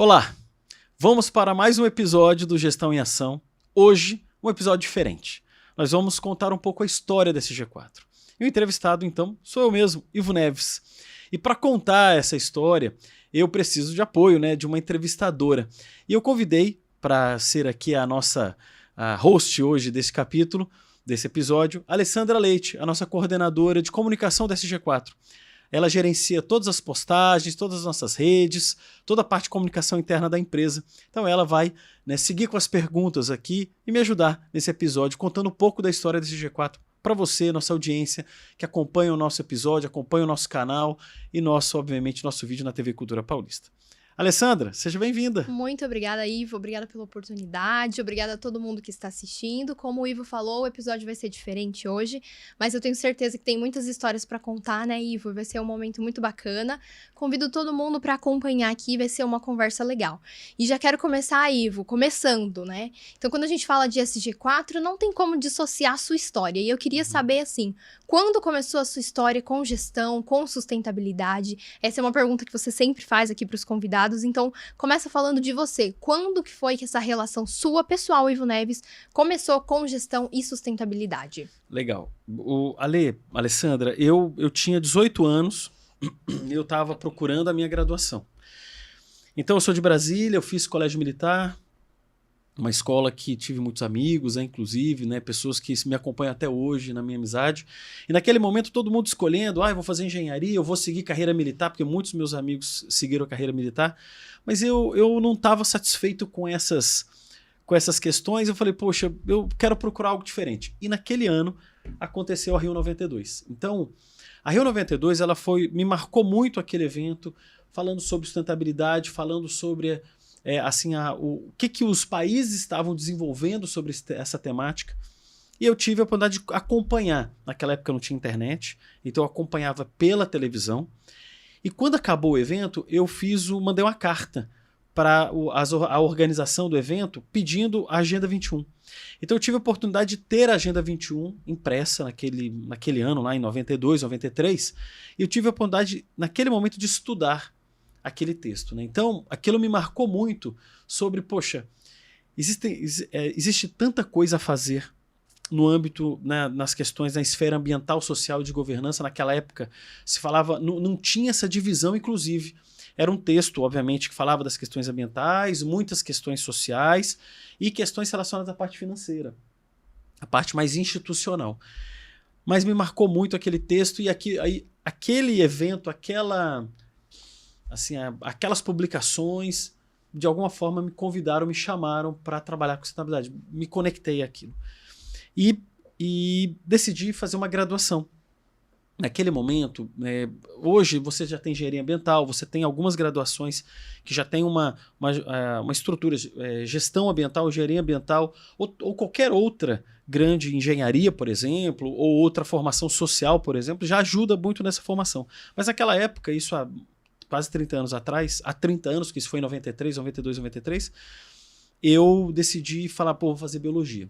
Olá, vamos para mais um episódio do Gestão em Ação. Hoje, um episódio diferente. Nós vamos contar um pouco a história desse G4. E o entrevistado, então, sou eu mesmo, Ivo Neves. E para contar essa história, eu preciso de apoio, né, de uma entrevistadora. E eu convidei para ser aqui a nossa a host hoje desse capítulo, desse episódio, Alessandra Leite, a nossa coordenadora de comunicação da SG4. Ela gerencia todas as postagens, todas as nossas redes, toda a parte de comunicação interna da empresa. Então ela vai né, seguir com as perguntas aqui e me ajudar nesse episódio, contando um pouco da história desse G4 para você, nossa audiência, que acompanha o nosso episódio, acompanha o nosso canal e nosso, obviamente, nosso vídeo na TV Cultura Paulista. Alessandra, seja bem-vinda. Muito obrigada, Ivo. Obrigada pela oportunidade. Obrigada a todo mundo que está assistindo. Como o Ivo falou, o episódio vai ser diferente hoje, mas eu tenho certeza que tem muitas histórias para contar, né, Ivo? Vai ser um momento muito bacana. Convido todo mundo para acompanhar aqui, vai ser uma conversa legal. E já quero começar, Ivo, começando, né? Então, quando a gente fala de SG4, não tem como dissociar a sua história. E eu queria uhum. saber, assim, quando começou a sua história com gestão, com sustentabilidade? Essa é uma pergunta que você sempre faz aqui para os convidados Então, começa falando de você. Quando que foi que essa relação sua pessoal, Ivo Neves, começou com gestão e sustentabilidade? Legal. O Ale, Alessandra, eu, eu tinha 18 anos, eu estava procurando a minha graduação. Então, eu sou de Brasília, eu fiz colégio militar, uma escola que tive muitos amigos, né, inclusive, né, pessoas que me acompanham até hoje na minha amizade. E naquele momento todo mundo escolhendo, ah, eu vou fazer engenharia, eu vou seguir carreira militar, porque muitos meus amigos seguiram a carreira militar. Mas eu, eu não estava satisfeito com essas, com essas questões. Eu falei, poxa, eu quero procurar algo diferente. E naquele ano aconteceu a Rio 92. Então, a Rio 92 ela foi, me marcou muito aquele evento, falando sobre sustentabilidade, falando sobre é, assim, a, o, o que, que os países estavam desenvolvendo sobre essa temática. E eu tive a oportunidade de acompanhar. Naquela época não tinha internet, então eu acompanhava pela televisão. E quando acabou o evento, eu fiz o, mandei uma carta para a organização do evento pedindo a Agenda 21. Então eu tive a oportunidade de ter a Agenda 21 impressa naquele, naquele ano, lá em 92, 93, e eu tive a oportunidade, naquele momento, de estudar aquele texto. Né? Então, aquilo me marcou muito sobre, poxa, existe, é, existe tanta coisa a fazer no âmbito, né, nas questões da esfera ambiental, social e de governança. Naquela época se falava, não, não tinha essa divisão, inclusive. Era um texto, obviamente, que falava das questões ambientais, muitas questões sociais e questões relacionadas à parte financeira, a parte mais institucional. Mas me marcou muito aquele texto e aqui, aí, aquele evento, aquela assim, aquelas publicações de alguma forma me convidaram, me chamaram para trabalhar com sustentabilidade. Me conectei àquilo. E, e decidi fazer uma graduação. Naquele momento, é, hoje você já tem engenharia ambiental, você tem algumas graduações que já tem uma, uma, é, uma estrutura, é, gestão ambiental, engenharia ambiental, ou, ou qualquer outra grande engenharia, por exemplo, ou outra formação social, por exemplo, já ajuda muito nessa formação. Mas naquela época, isso há quase 30 anos atrás, há 30 anos, que isso foi em 93, 92, 93, eu decidi falar, pô, vou fazer biologia.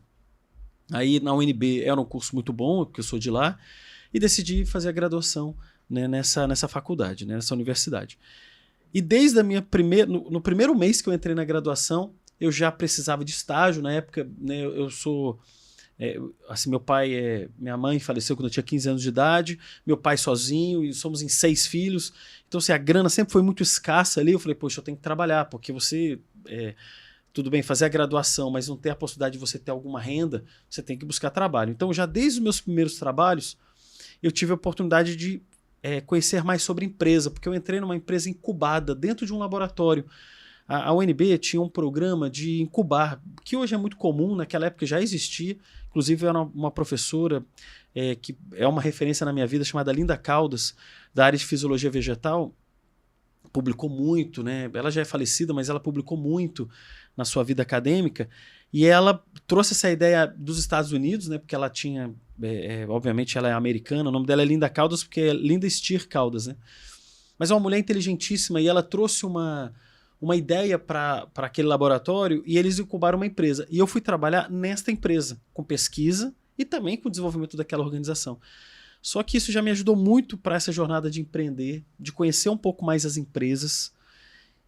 Aí na UNB era um curso muito bom, porque eu sou de lá, e decidi fazer a graduação né, nessa, nessa faculdade, né, nessa universidade. E desde a minha primeira, no, no, primeiro mês que eu entrei na graduação, eu já precisava de estágio. Na época, né, eu sou é, assim, meu pai, é, minha mãe faleceu quando eu tinha 15 anos de idade, meu pai sozinho, e somos em seis filhos. Então, assim, a grana sempre foi muito escassa ali. Eu falei, poxa, eu tenho que trabalhar, porque você. É, tudo bem, fazer a graduação, mas não ter a possibilidade de você ter alguma renda, você tem que buscar trabalho. Então, já desde os meus primeiros trabalhos, eu tive a oportunidade de é, conhecer mais sobre empresa, porque eu entrei numa empresa incubada dentro de um laboratório. A, a UNB tinha um programa de incubar, que hoje é muito comum, naquela época já existia, Inclusive, era uma professora é, que é uma referência na minha vida, chamada Linda Caldas, da área de fisiologia vegetal. Publicou muito, né? Ela já é falecida, mas ela publicou muito na sua vida acadêmica. E ela trouxe essa ideia dos Estados Unidos, né? Porque ela tinha, é, é, obviamente, ela é americana. O nome dela é Linda Caldas, porque é Linda Steer Caldas, né? Mas é uma mulher inteligentíssima e ela trouxe uma, uma ideia para aquele laboratório e eles incubaram uma empresa. E eu fui trabalhar nesta empresa, com pesquisa e também com o desenvolvimento daquela organização. Só que isso já me ajudou muito para essa jornada de empreender, de conhecer um pouco mais as empresas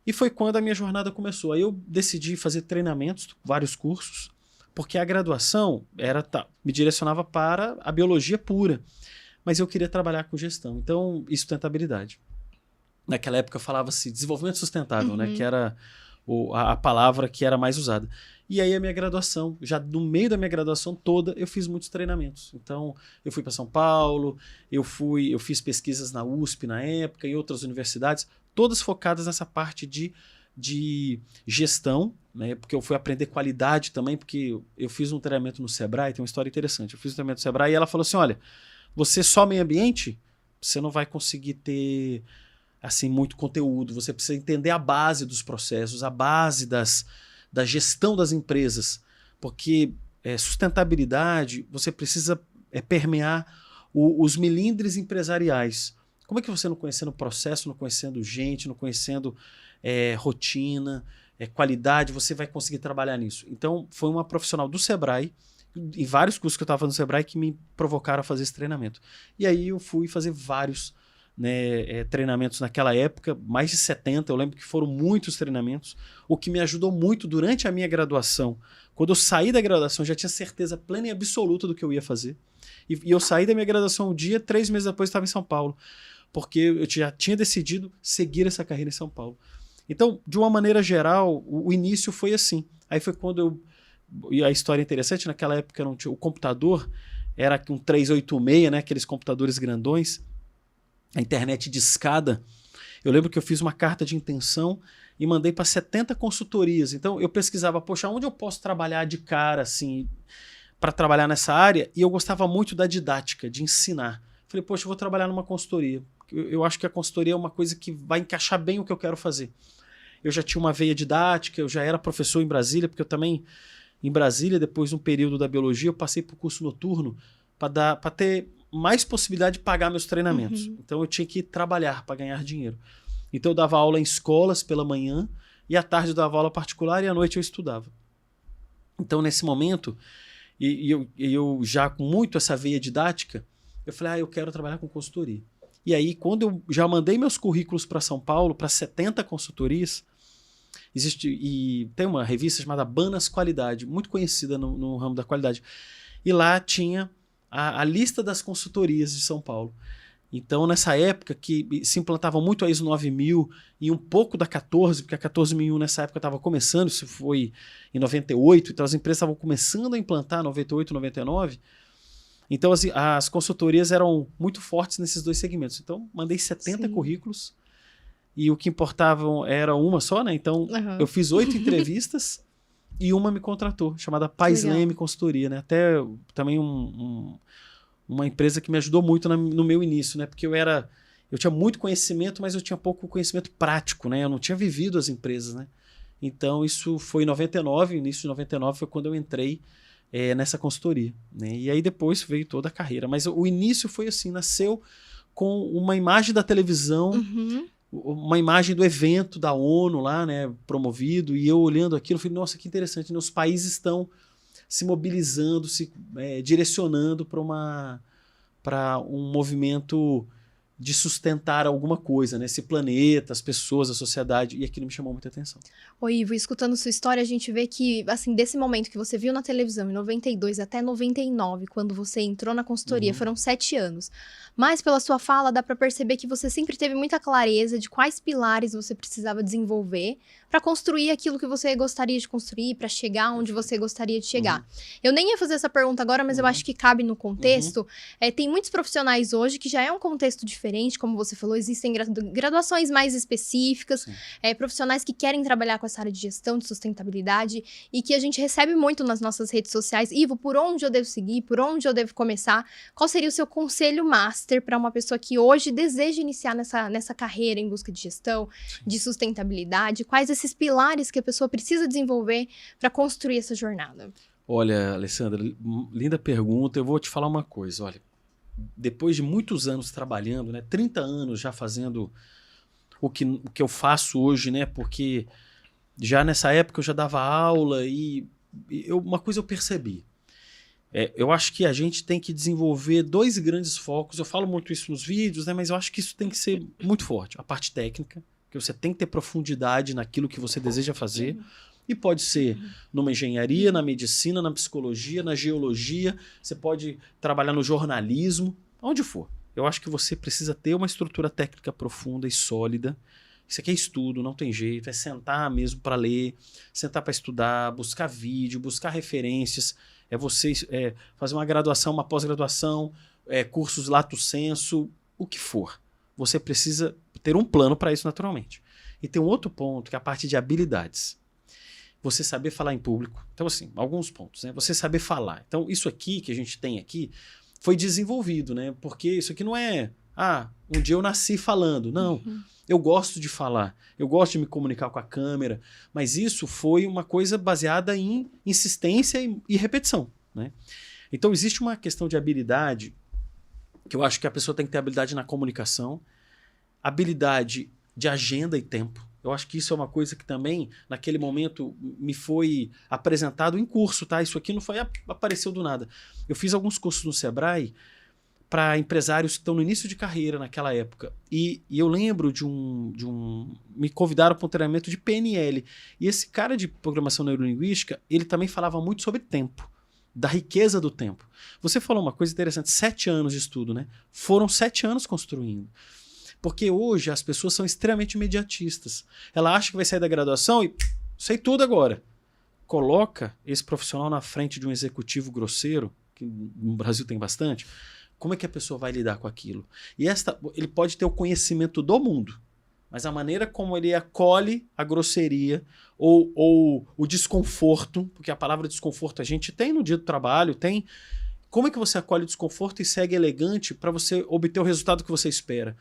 E foi quando a minha jornada começou. Aí eu decidi fazer treinamentos, vários cursos, porque a graduação era tá, me direcionava para a biologia pura, mas eu queria trabalhar com gestão. Então, e sustentabilidade. Naquela época falava-se desenvolvimento sustentável, né, Uhum. que era o- a, a palavra que era mais usada. E aí a minha graduação, já no meio da minha graduação toda, eu fiz muitos treinamentos. Então, eu fui para São Paulo, eu fui, eu fiz pesquisas na USP na época e outras universidades, todas focadas nessa parte de, de gestão, né? Porque eu fui aprender qualidade também, porque eu fiz um treinamento no Sebrae, tem uma história interessante. Eu fiz um treinamento no Sebrae e ela falou assim: olha, você só meio ambiente, você não vai conseguir ter assim muito conteúdo. Você precisa entender a base dos processos, a base das, da gestão das empresas, porque é, sustentabilidade você precisa é, permear o- os milindres empresariais. Como é que você não conhecendo processo, não conhecendo gente, não conhecendo é, rotina, é, qualidade, você vai conseguir trabalhar nisso? Então, foi uma profissional do Sebrae, em vários cursos que eu estava no Sebrae, que me provocaram a fazer esse treinamento. E aí eu fui fazer vários né, é, treinamentos naquela época, mais de 70, eu lembro que foram muitos treinamentos, o que me ajudou muito durante a minha graduação. Quando eu saí da graduação, já tinha certeza plena e absoluta do que eu ia fazer. E, e eu saí da minha graduação um dia, três meses depois estava em São Paulo, porque eu já tinha decidido seguir essa carreira em São Paulo. Então, de uma maneira geral, o, o início foi assim. Aí foi quando eu. E a história é interessante, naquela época não tinha, o computador era um 386, né, aqueles computadores grandões a internet de escada. Eu lembro que eu fiz uma carta de intenção e mandei para 70 consultorias. Então eu pesquisava, poxa, onde eu posso trabalhar de cara assim para trabalhar nessa área? E eu gostava muito da didática, de ensinar. Falei, poxa, eu vou trabalhar numa consultoria. Eu, eu acho que a consultoria é uma coisa que vai encaixar bem o que eu quero fazer. Eu já tinha uma veia didática, eu já era professor em Brasília, porque eu também em Brasília, depois de um período da biologia, eu passei para o curso noturno para ter mais possibilidade de pagar meus treinamentos. Uhum. Então eu tinha que trabalhar para ganhar dinheiro. Então eu dava aula em escolas pela manhã e à tarde eu dava aula particular e à noite eu estudava. Então nesse momento, e, e eu, e eu já com muito essa veia didática, eu falei, ah, eu quero trabalhar com consultoria. E aí quando eu já mandei meus currículos para São Paulo, para 70 consultorias, existe e tem uma revista chamada Banas Qualidade, muito conhecida no, no ramo da qualidade. E lá tinha a, a, lista das consultorias de São Paulo. Então, nessa época que se implantava muito a ISO 9000 e um pouco da 14, porque a 14001 nessa época estava começando, isso foi em 98, então as empresas estavam começando a implantar 98, 99. Então, as, as consultorias eram muito fortes nesses dois segmentos. Então, mandei 70 Sim. currículos e o que importavam era uma só, né? Então, Uhum. eu fiz oito entrevistas e uma me contratou, chamada legal. Leme Consultoria, né? Até também um, um- uma empresa que me ajudou muito na- no meu início, né? Porque eu era eu tinha muito conhecimento, mas eu tinha pouco conhecimento prático, né? Eu não tinha vivido as empresas, né? Então isso foi em 99, início de 99 foi quando eu entrei eh, nessa consultoria, né? E aí depois veio toda a carreira, mas o início foi assim, nasceu com uma imagem da televisão Uhum. Uma imagem do evento da ONU lá, né, promovido, e eu olhando aquilo, falei, nossa, que interessante, né? os países estão se mobilizando, se é, direcionando para uma para um movimento de sustentar alguma coisa, né? Esse planeta, as pessoas, a sociedade, e aquilo me chamou muita atenção. Ô, Ivo, escutando sua história, a gente vê que, assim, desse momento que você viu na televisão, em 92 até 99, quando você entrou na consultoria, Uhum. foram sete anos. Mas pela sua fala, dá pra perceber que você sempre teve muita clareza de quais pilares você precisava desenvolver pra construir aquilo que você gostaria de construir, pra chegar onde você gostaria de chegar. Eu nem ia fazer essa pergunta agora, mas eu Uhum. acho que cabe no contexto. É, tem muitos profissionais hoje que já é um contexto diferente, como você falou, existem gra- graduações mais específicas, Sim. é, profissionais que querem trabalhar com essa área de gestão, de sustentabilidade, e que a gente recebe muito nas nossas redes sociais. Ivo, por onde eu devo seguir? Por onde eu devo começar? Qual seria o seu conselho master para uma pessoa que hoje deseja iniciar nessa, nessa carreira em busca de gestão, de sustentabilidade? Quais esses pilares que a pessoa precisa desenvolver para construir essa jornada? Olha, Alessandra, li- linda pergunta. Eu vou te falar uma coisa. Olha, depois de muitos anos trabalhando, né, 30 anos já fazendo o que, o que eu faço hoje, né, porque já nessa época eu já dava aula e, eu- uma coisa eu percebi. É, eu acho que a gente tem que desenvolver dois grandes focos. Eu falo muito isso nos vídeos, né, mas eu acho que isso tem que ser muito forte. A parte técnica, Porque você tem que ter profundidade naquilo que você deseja fazer. E pode ser numa engenharia, na medicina, na psicologia, na geologia, você pode trabalhar no jornalismo, onde for. Eu acho que você precisa ter uma estrutura técnica profunda e sólida. Isso aqui é estudo, não tem jeito, é sentar mesmo para ler, sentar para estudar, buscar vídeo, buscar referências, é você é, fazer uma graduação, uma pós-graduação, é, cursos lato senso, o que for. Você precisa ter um plano para isso naturalmente. E tem um outro ponto, que é a parte de habilidades você saber falar em público. Então, assim, alguns pontos, né? Você saber falar. Então, isso aqui que a gente tem aqui foi desenvolvido, né? Porque isso aqui não é, ah, um dia eu nasci falando. Não. Uhum. Eu gosto de falar, eu gosto de me comunicar com a câmera, mas isso foi uma coisa baseada em insistência e, e repetição, né? Então, existe uma questão de habilidade que eu acho que a pessoa tem que ter habilidade na comunicação, habilidade de agenda e tempo. Eu acho que isso é uma coisa que também, naquele momento, me foi apresentado em curso, tá? Isso aqui não foi apareceu do nada. Eu fiz alguns cursos no Sebrae para empresários que estão no início de carreira naquela época. E, e, eu lembro de um, de um. Me convidaram para um treinamento de PNL. E esse cara de programação neurolinguística, ele também falava muito sobre tempo, da riqueza do tempo. Você falou uma coisa interessante: sete anos de estudo, né? Foram sete anos construindo. Porque hoje as pessoas são extremamente imediatistas. Ela acha que vai sair da graduação e sei tudo agora. Coloca esse profissional na frente de um executivo grosseiro, que no Brasil tem bastante. Como é que a pessoa vai lidar com aquilo? E esta, ele pode ter o conhecimento do mundo, mas a maneira como ele acolhe a grosseria ou, ou o desconforto, porque a palavra desconforto a gente tem no dia do trabalho, tem. Como é que você acolhe o desconforto e segue elegante para você obter o resultado que você espera?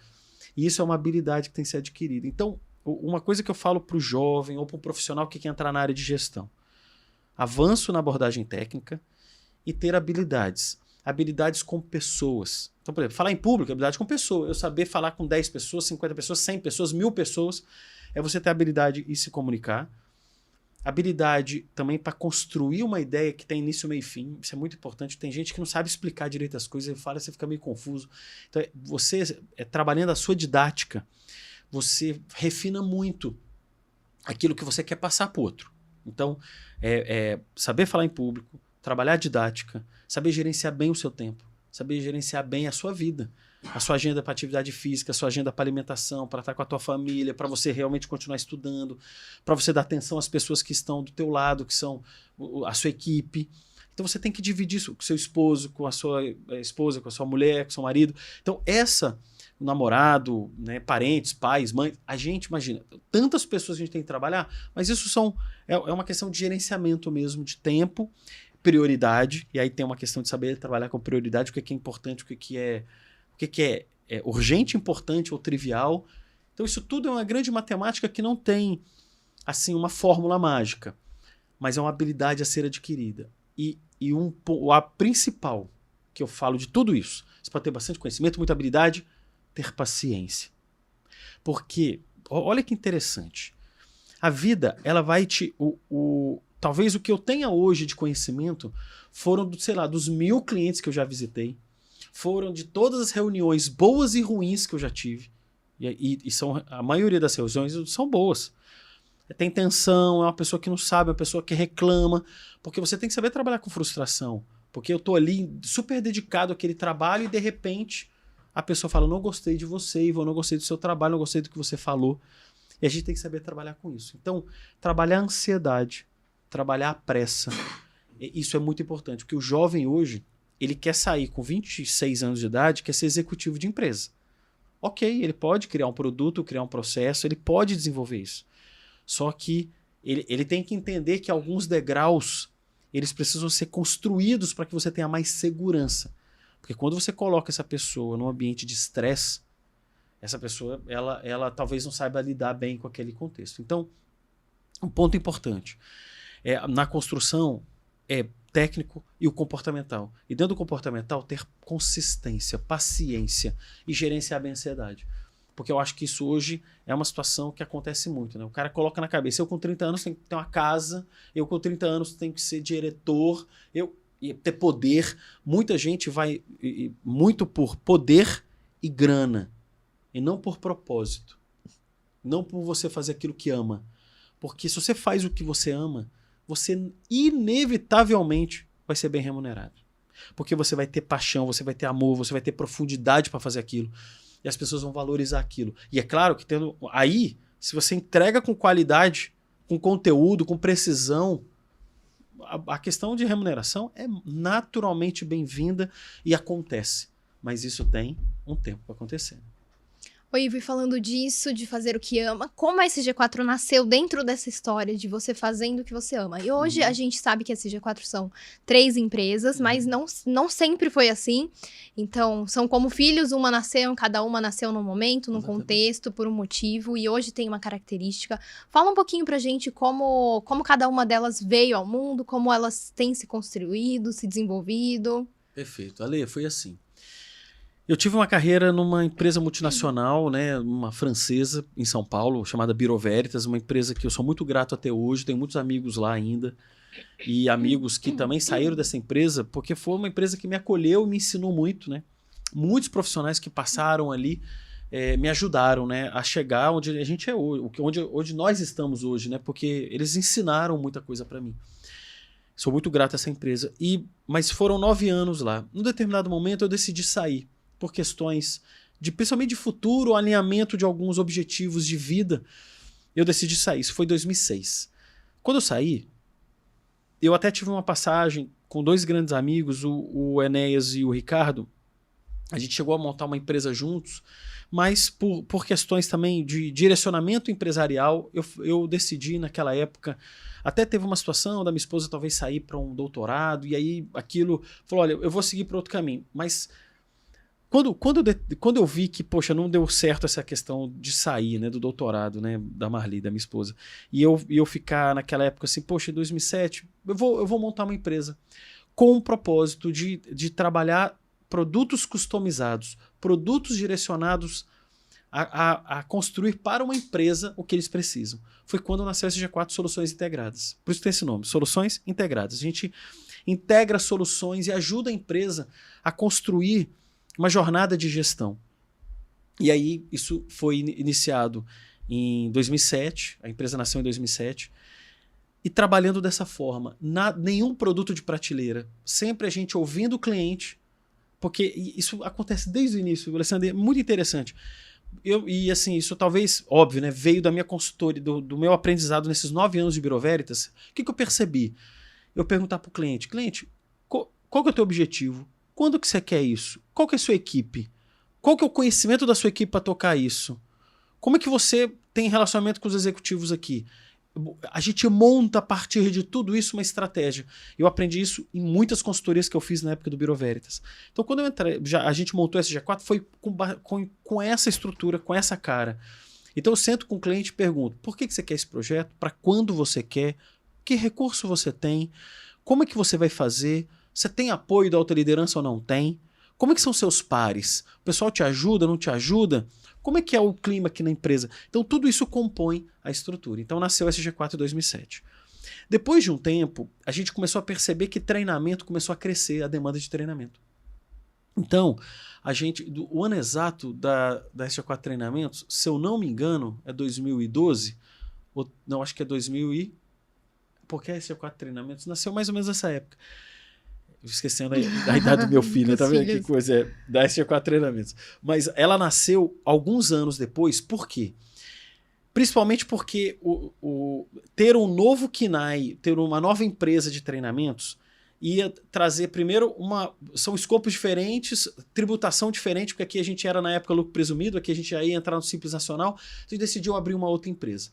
E isso é uma habilidade que tem que ser adquirida. Então, uma coisa que eu falo para o jovem ou para o profissional que quer entrar na área de gestão: avanço na abordagem técnica e ter habilidades. Habilidades com pessoas. Então, por exemplo, falar em público, habilidade com pessoas. Eu saber falar com 10 pessoas, 50 pessoas, 100 pessoas, mil pessoas. É você ter habilidade e se comunicar habilidade também para construir uma ideia que tem início, meio e fim. Isso é muito importante. Tem gente que não sabe explicar direito as coisas, e fala, você fica meio confuso. Então, você é, trabalhando a sua didática, você refina muito aquilo que você quer passar para o outro. Então, é, é, saber falar em público, trabalhar a didática, saber gerenciar bem o seu tempo, saber gerenciar bem a sua vida a sua agenda para atividade física, a sua agenda para alimentação, para estar com a tua família, para você realmente continuar estudando, para você dar atenção às pessoas que estão do teu lado, que são a sua equipe. Então você tem que dividir isso com seu esposo, com a sua eh, esposa, com a sua mulher, com o seu marido. Então essa o namorado, né, parentes, pais, mães, a gente imagina, tantas pessoas a gente tem que trabalhar, mas isso são é, é uma questão de gerenciamento mesmo de tempo, prioridade, e aí tem uma questão de saber trabalhar com prioridade, o que é, que é importante, o que é, que é que, que é, é urgente, importante ou trivial. Então, isso tudo é uma grande matemática que não tem assim uma fórmula mágica, mas é uma habilidade a ser adquirida. E, e um, a principal que eu falo de tudo isso, você pode ter bastante conhecimento, muita habilidade, ter paciência. Porque, olha que interessante, a vida, ela vai te. O, o, talvez o que eu tenha hoje de conhecimento foram, sei lá, dos mil clientes que eu já visitei, foram de todas as reuniões boas e ruins que eu já tive. E, e, são a maioria das reuniões são boas. Tem tensão, é uma pessoa que não sabe, é uma pessoa que reclama, porque você tem que saber trabalhar com frustração. Porque eu tô ali super dedicado àquele trabalho e de repente a pessoa fala: Não gostei de você, Ivo, não gostei do seu trabalho, não gostei do que você falou. E a gente tem que saber trabalhar com isso. Então, trabalhar a ansiedade, trabalhar a pressa, isso é muito importante, porque o jovem hoje, ele quer sair com 26 anos de idade, quer ser executivo de empresa. Ok, ele pode criar um produto, criar um processo, ele pode desenvolver isso. Só que ele, ele tem que entender que alguns degraus eles precisam ser construídos para que você tenha mais segurança. Porque quando você coloca essa pessoa num ambiente de estresse, essa pessoa ela, ela talvez não saiba lidar bem com aquele contexto. Então, um ponto importante é na construção é técnico e o comportamental. E dentro do comportamental, ter consistência, paciência e gerenciar bem a ansiedade. Porque eu acho que isso hoje é uma situação que acontece muito. Né? O cara coloca na cabeça: eu com 30 anos tenho que ter uma casa, eu com 30 anos tenho que ser diretor, eu e ter poder. Muita gente vai e, muito por poder e grana, e não por propósito. não por você fazer aquilo que ama. Porque se você faz o que você ama, você inevitavelmente vai ser bem remunerado. Porque você vai ter paixão, você vai ter amor, você vai ter profundidade para fazer aquilo. E as pessoas vão valorizar aquilo. E é claro que tendo aí, se você entrega com qualidade, com conteúdo, com precisão, a, a questão de remuneração é naturalmente bem-vinda e acontece. Mas isso tem um tempo para acontecer. Oi, Ivo, falando disso, de fazer o que ama, como a SG4 nasceu dentro dessa história de você fazendo o que você ama? E hoje uhum. a gente sabe que a SG4 são três empresas, uhum. mas não, não sempre foi assim. Então, são como filhos, uma nasceu, cada uma nasceu num momento, num Exatamente. contexto, por um motivo, e hoje tem uma característica. Fala um pouquinho pra gente como, como cada uma delas veio ao mundo, como elas têm se construído, se desenvolvido. Perfeito. Ale, foi assim. Eu tive uma carreira numa empresa multinacional, né, uma francesa em São Paulo, chamada Biro Veritas, uma empresa que eu sou muito grato até hoje, tenho muitos amigos lá ainda. E amigos que também saíram dessa empresa, porque foi uma empresa que me acolheu e me ensinou muito, né? Muitos profissionais que passaram ali é, me ajudaram, né, a chegar onde a gente é hoje, onde, onde nós estamos hoje, né? Porque eles ensinaram muita coisa para mim. Sou muito grato a essa empresa. E, mas foram nove anos lá. Num determinado momento eu decidi sair por questões de principalmente de futuro, alinhamento de alguns objetivos de vida, eu decidi sair. Isso foi em 2006. Quando eu saí, eu até tive uma passagem com dois grandes amigos, o, o Enéas e o Ricardo. A gente chegou a montar uma empresa juntos, mas por, por questões também de direcionamento empresarial, eu, eu decidi naquela época. Até teve uma situação da minha esposa talvez sair para um doutorado, e aí aquilo falou: olha, eu vou seguir para outro caminho. Mas quando, quando, quando eu vi que, poxa, não deu certo essa questão de sair, né, do doutorado, né, da Marli, da minha esposa, e eu, e eu ficar naquela época assim, poxa, em 2007, eu vou, eu vou montar uma empresa com o propósito de, de trabalhar produtos customizados, produtos direcionados a, a, a, construir para uma empresa o que eles precisam. Foi quando nasceu a SG4 Soluções Integradas. Por isso tem esse nome, Soluções Integradas. A gente integra soluções e ajuda a empresa a construir uma jornada de gestão. E aí isso foi iniciado em 2007, a empresa nasceu em 2007, e trabalhando dessa forma, na, nenhum produto de prateleira, sempre a gente ouvindo o cliente, porque isso acontece desde o início, Alessandro, é muito interessante. Eu, e assim, isso talvez, óbvio, né, veio da minha consultoria, do, do meu aprendizado nesses nove anos de Biro Veritas. O que, que eu percebi? Eu perguntar para o cliente, cliente, qual, qual é o teu objetivo? Quando que você quer isso? Qual que é a sua equipe? Qual que é o conhecimento da sua equipe para tocar isso? Como é que você tem relacionamento com os executivos aqui? A gente monta a partir de tudo isso uma estratégia. Eu aprendi isso em muitas consultorias que eu fiz na época do Biro Veritas. Então, quando eu entrei, já, a gente montou esse G4, foi com, com, com essa estrutura, com essa cara. Então, eu sento com o cliente e pergunto: por que, que você quer esse projeto? Para quando você quer? Que recurso você tem? Como é que você vai fazer? Você tem apoio da alta liderança ou não tem? Como é que são seus pares? O pessoal te ajuda, não te ajuda? Como é que é o clima aqui na empresa? Então tudo isso compõe a estrutura. Então nasceu o SG4 em 2007. Depois de um tempo, a gente começou a perceber que treinamento começou a crescer, a demanda de treinamento. Então, a gente, do, o ano exato da, da SG4 Treinamentos, se eu não me engano, é 2012, ou, não, acho que é 2000 e... Porque a SG4 Treinamentos nasceu mais ou menos nessa época esquecendo a, a idade do meu filho, né? tá vendo que coisa é? Da SG4 Treinamentos. Mas ela nasceu alguns anos depois, por quê? Principalmente porque o, o, ter um novo KINAI, ter uma nova empresa de treinamentos, ia trazer primeiro uma. São escopos diferentes, tributação diferente, porque aqui a gente era na época lucro presumido, aqui a gente ia entrar no Simples Nacional, a gente decidiu abrir uma outra empresa.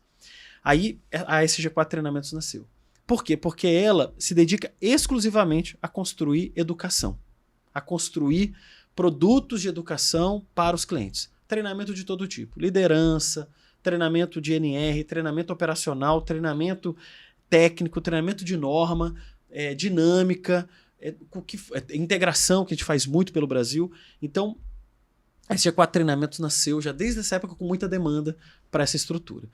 Aí a SG4 Treinamentos nasceu. Por quê? Porque ela se dedica exclusivamente a construir educação, a construir produtos de educação para os clientes. Treinamento de todo tipo, liderança, treinamento de NR, treinamento operacional, treinamento técnico, treinamento de norma, é, dinâmica, é, que, é, integração, que a gente faz muito pelo Brasil. Então, esse G4 Treinamentos nasceu já desde essa época com muita demanda para essa estrutura.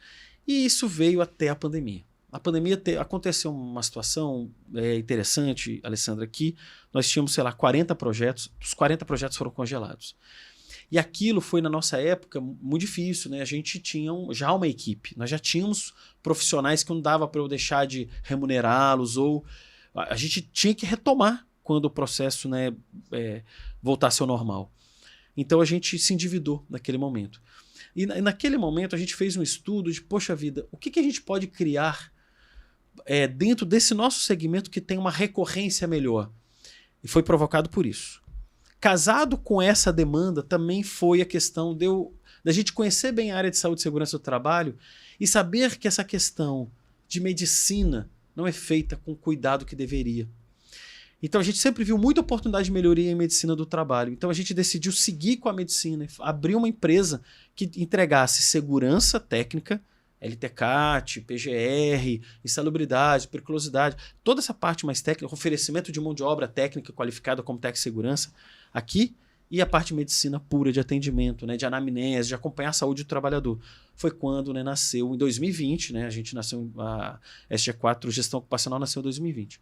E isso veio até a pandemia. A pandemia te, aconteceu uma situação é, interessante, Alessandra, que nós tínhamos, sei lá, 40 projetos, os 40 projetos foram congelados. E aquilo foi, na nossa época, muito difícil, né? A gente tinha um, já uma equipe, nós já tínhamos profissionais que não dava para eu deixar de remunerá-los, ou a, a, gente tinha que retomar quando o processo né, é, voltasse ao normal. Então a gente se endividou naquele momento. E, na, naquele momento a gente fez um estudo de, poxa vida, o que, que a gente pode criar é, dentro desse nosso segmento que tem uma recorrência melhor? E foi provocado por isso. Casado com essa demanda também foi a questão de eu, da gente conhecer bem a área de saúde e segurança do trabalho e saber que essa questão de medicina não é feita com o cuidado que deveria. Então a gente sempre viu muita oportunidade de melhoria em medicina do trabalho. Então a gente decidiu seguir com a medicina, abrir uma empresa que entregasse segurança técnica, LTCAT, PGR, insalubridade, periculosidade, toda essa parte mais técnica, oferecimento de mão de obra técnica qualificada como técnico segurança, aqui e a parte de medicina pura de atendimento, né, de anamnese, de acompanhar a saúde do trabalhador. Foi quando né, nasceu em 2020, né, a gente nasceu, a SG4 Gestão Ocupacional nasceu em 2020.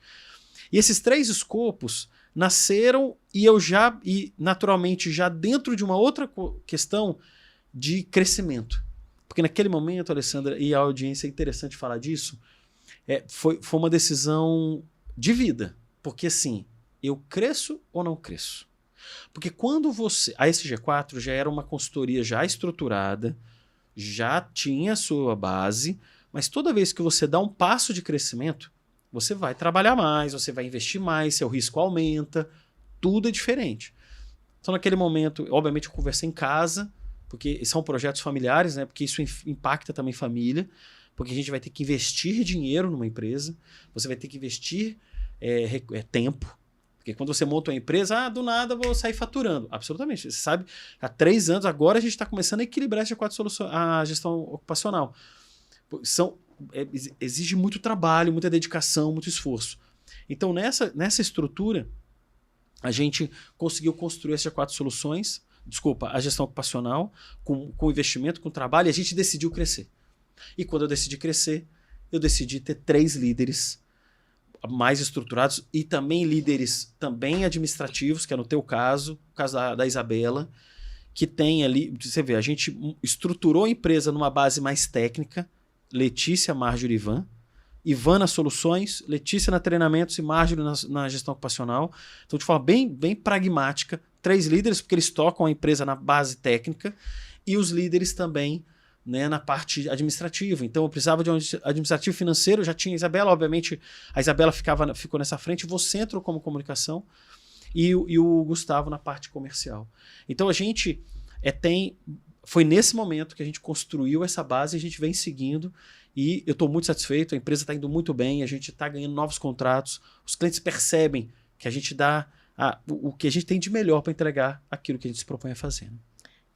E esses três escopos nasceram e eu já, e naturalmente já dentro de uma outra questão de crescimento. Porque naquele momento, Alessandra, e a audiência é interessante falar disso, é, foi, foi uma decisão de vida. Porque assim, eu cresço ou não cresço? Porque quando você. A SG4 já era uma consultoria já estruturada, já tinha sua base, mas toda vez que você dá um passo de crescimento, você vai trabalhar mais, você vai investir mais, seu risco aumenta, tudo é diferente. Então, naquele momento, obviamente, eu conversei em casa, porque são projetos familiares, né? Porque isso impacta também família, porque a gente vai ter que investir dinheiro numa empresa, você vai ter que investir é, é, tempo, porque quando você monta uma empresa, ah, do nada vou sair faturando. Absolutamente. Você sabe, há três anos, agora a gente está começando a equilibrar essa quatro soluções, a gestão ocupacional. São, é, exige muito trabalho, muita dedicação, muito esforço. Então, nessa, nessa estrutura, a gente conseguiu construir essas quatro soluções, desculpa, a gestão ocupacional, com, com investimento, com trabalho, e a gente decidiu crescer. E quando eu decidi crescer, eu decidi ter três líderes mais estruturados e também líderes também administrativos, que é no teu caso, o caso da, da Isabela, que tem ali, você vê, a gente estruturou a empresa numa base mais técnica, Letícia, Marjorie Ivan, Ivan nas soluções, Letícia na treinamentos e Marjorie na, na, gestão ocupacional. Então, de forma bem, bem pragmática, três líderes, porque eles tocam a empresa na base técnica, e os líderes também né, na parte administrativa. Então eu precisava de um administrativo financeiro, já tinha a Isabela, obviamente a Isabela ficava, ficou nessa frente, você entrou como comunicação e, e o Gustavo na parte comercial. Então a gente é, tem. Foi nesse momento que a gente construiu essa base a gente vem seguindo. E eu estou muito satisfeito, a empresa está indo muito bem, a gente está ganhando novos contratos, os clientes percebem que a gente dá a, o, o que a gente tem de melhor para entregar aquilo que a gente se propõe a fazer. Né?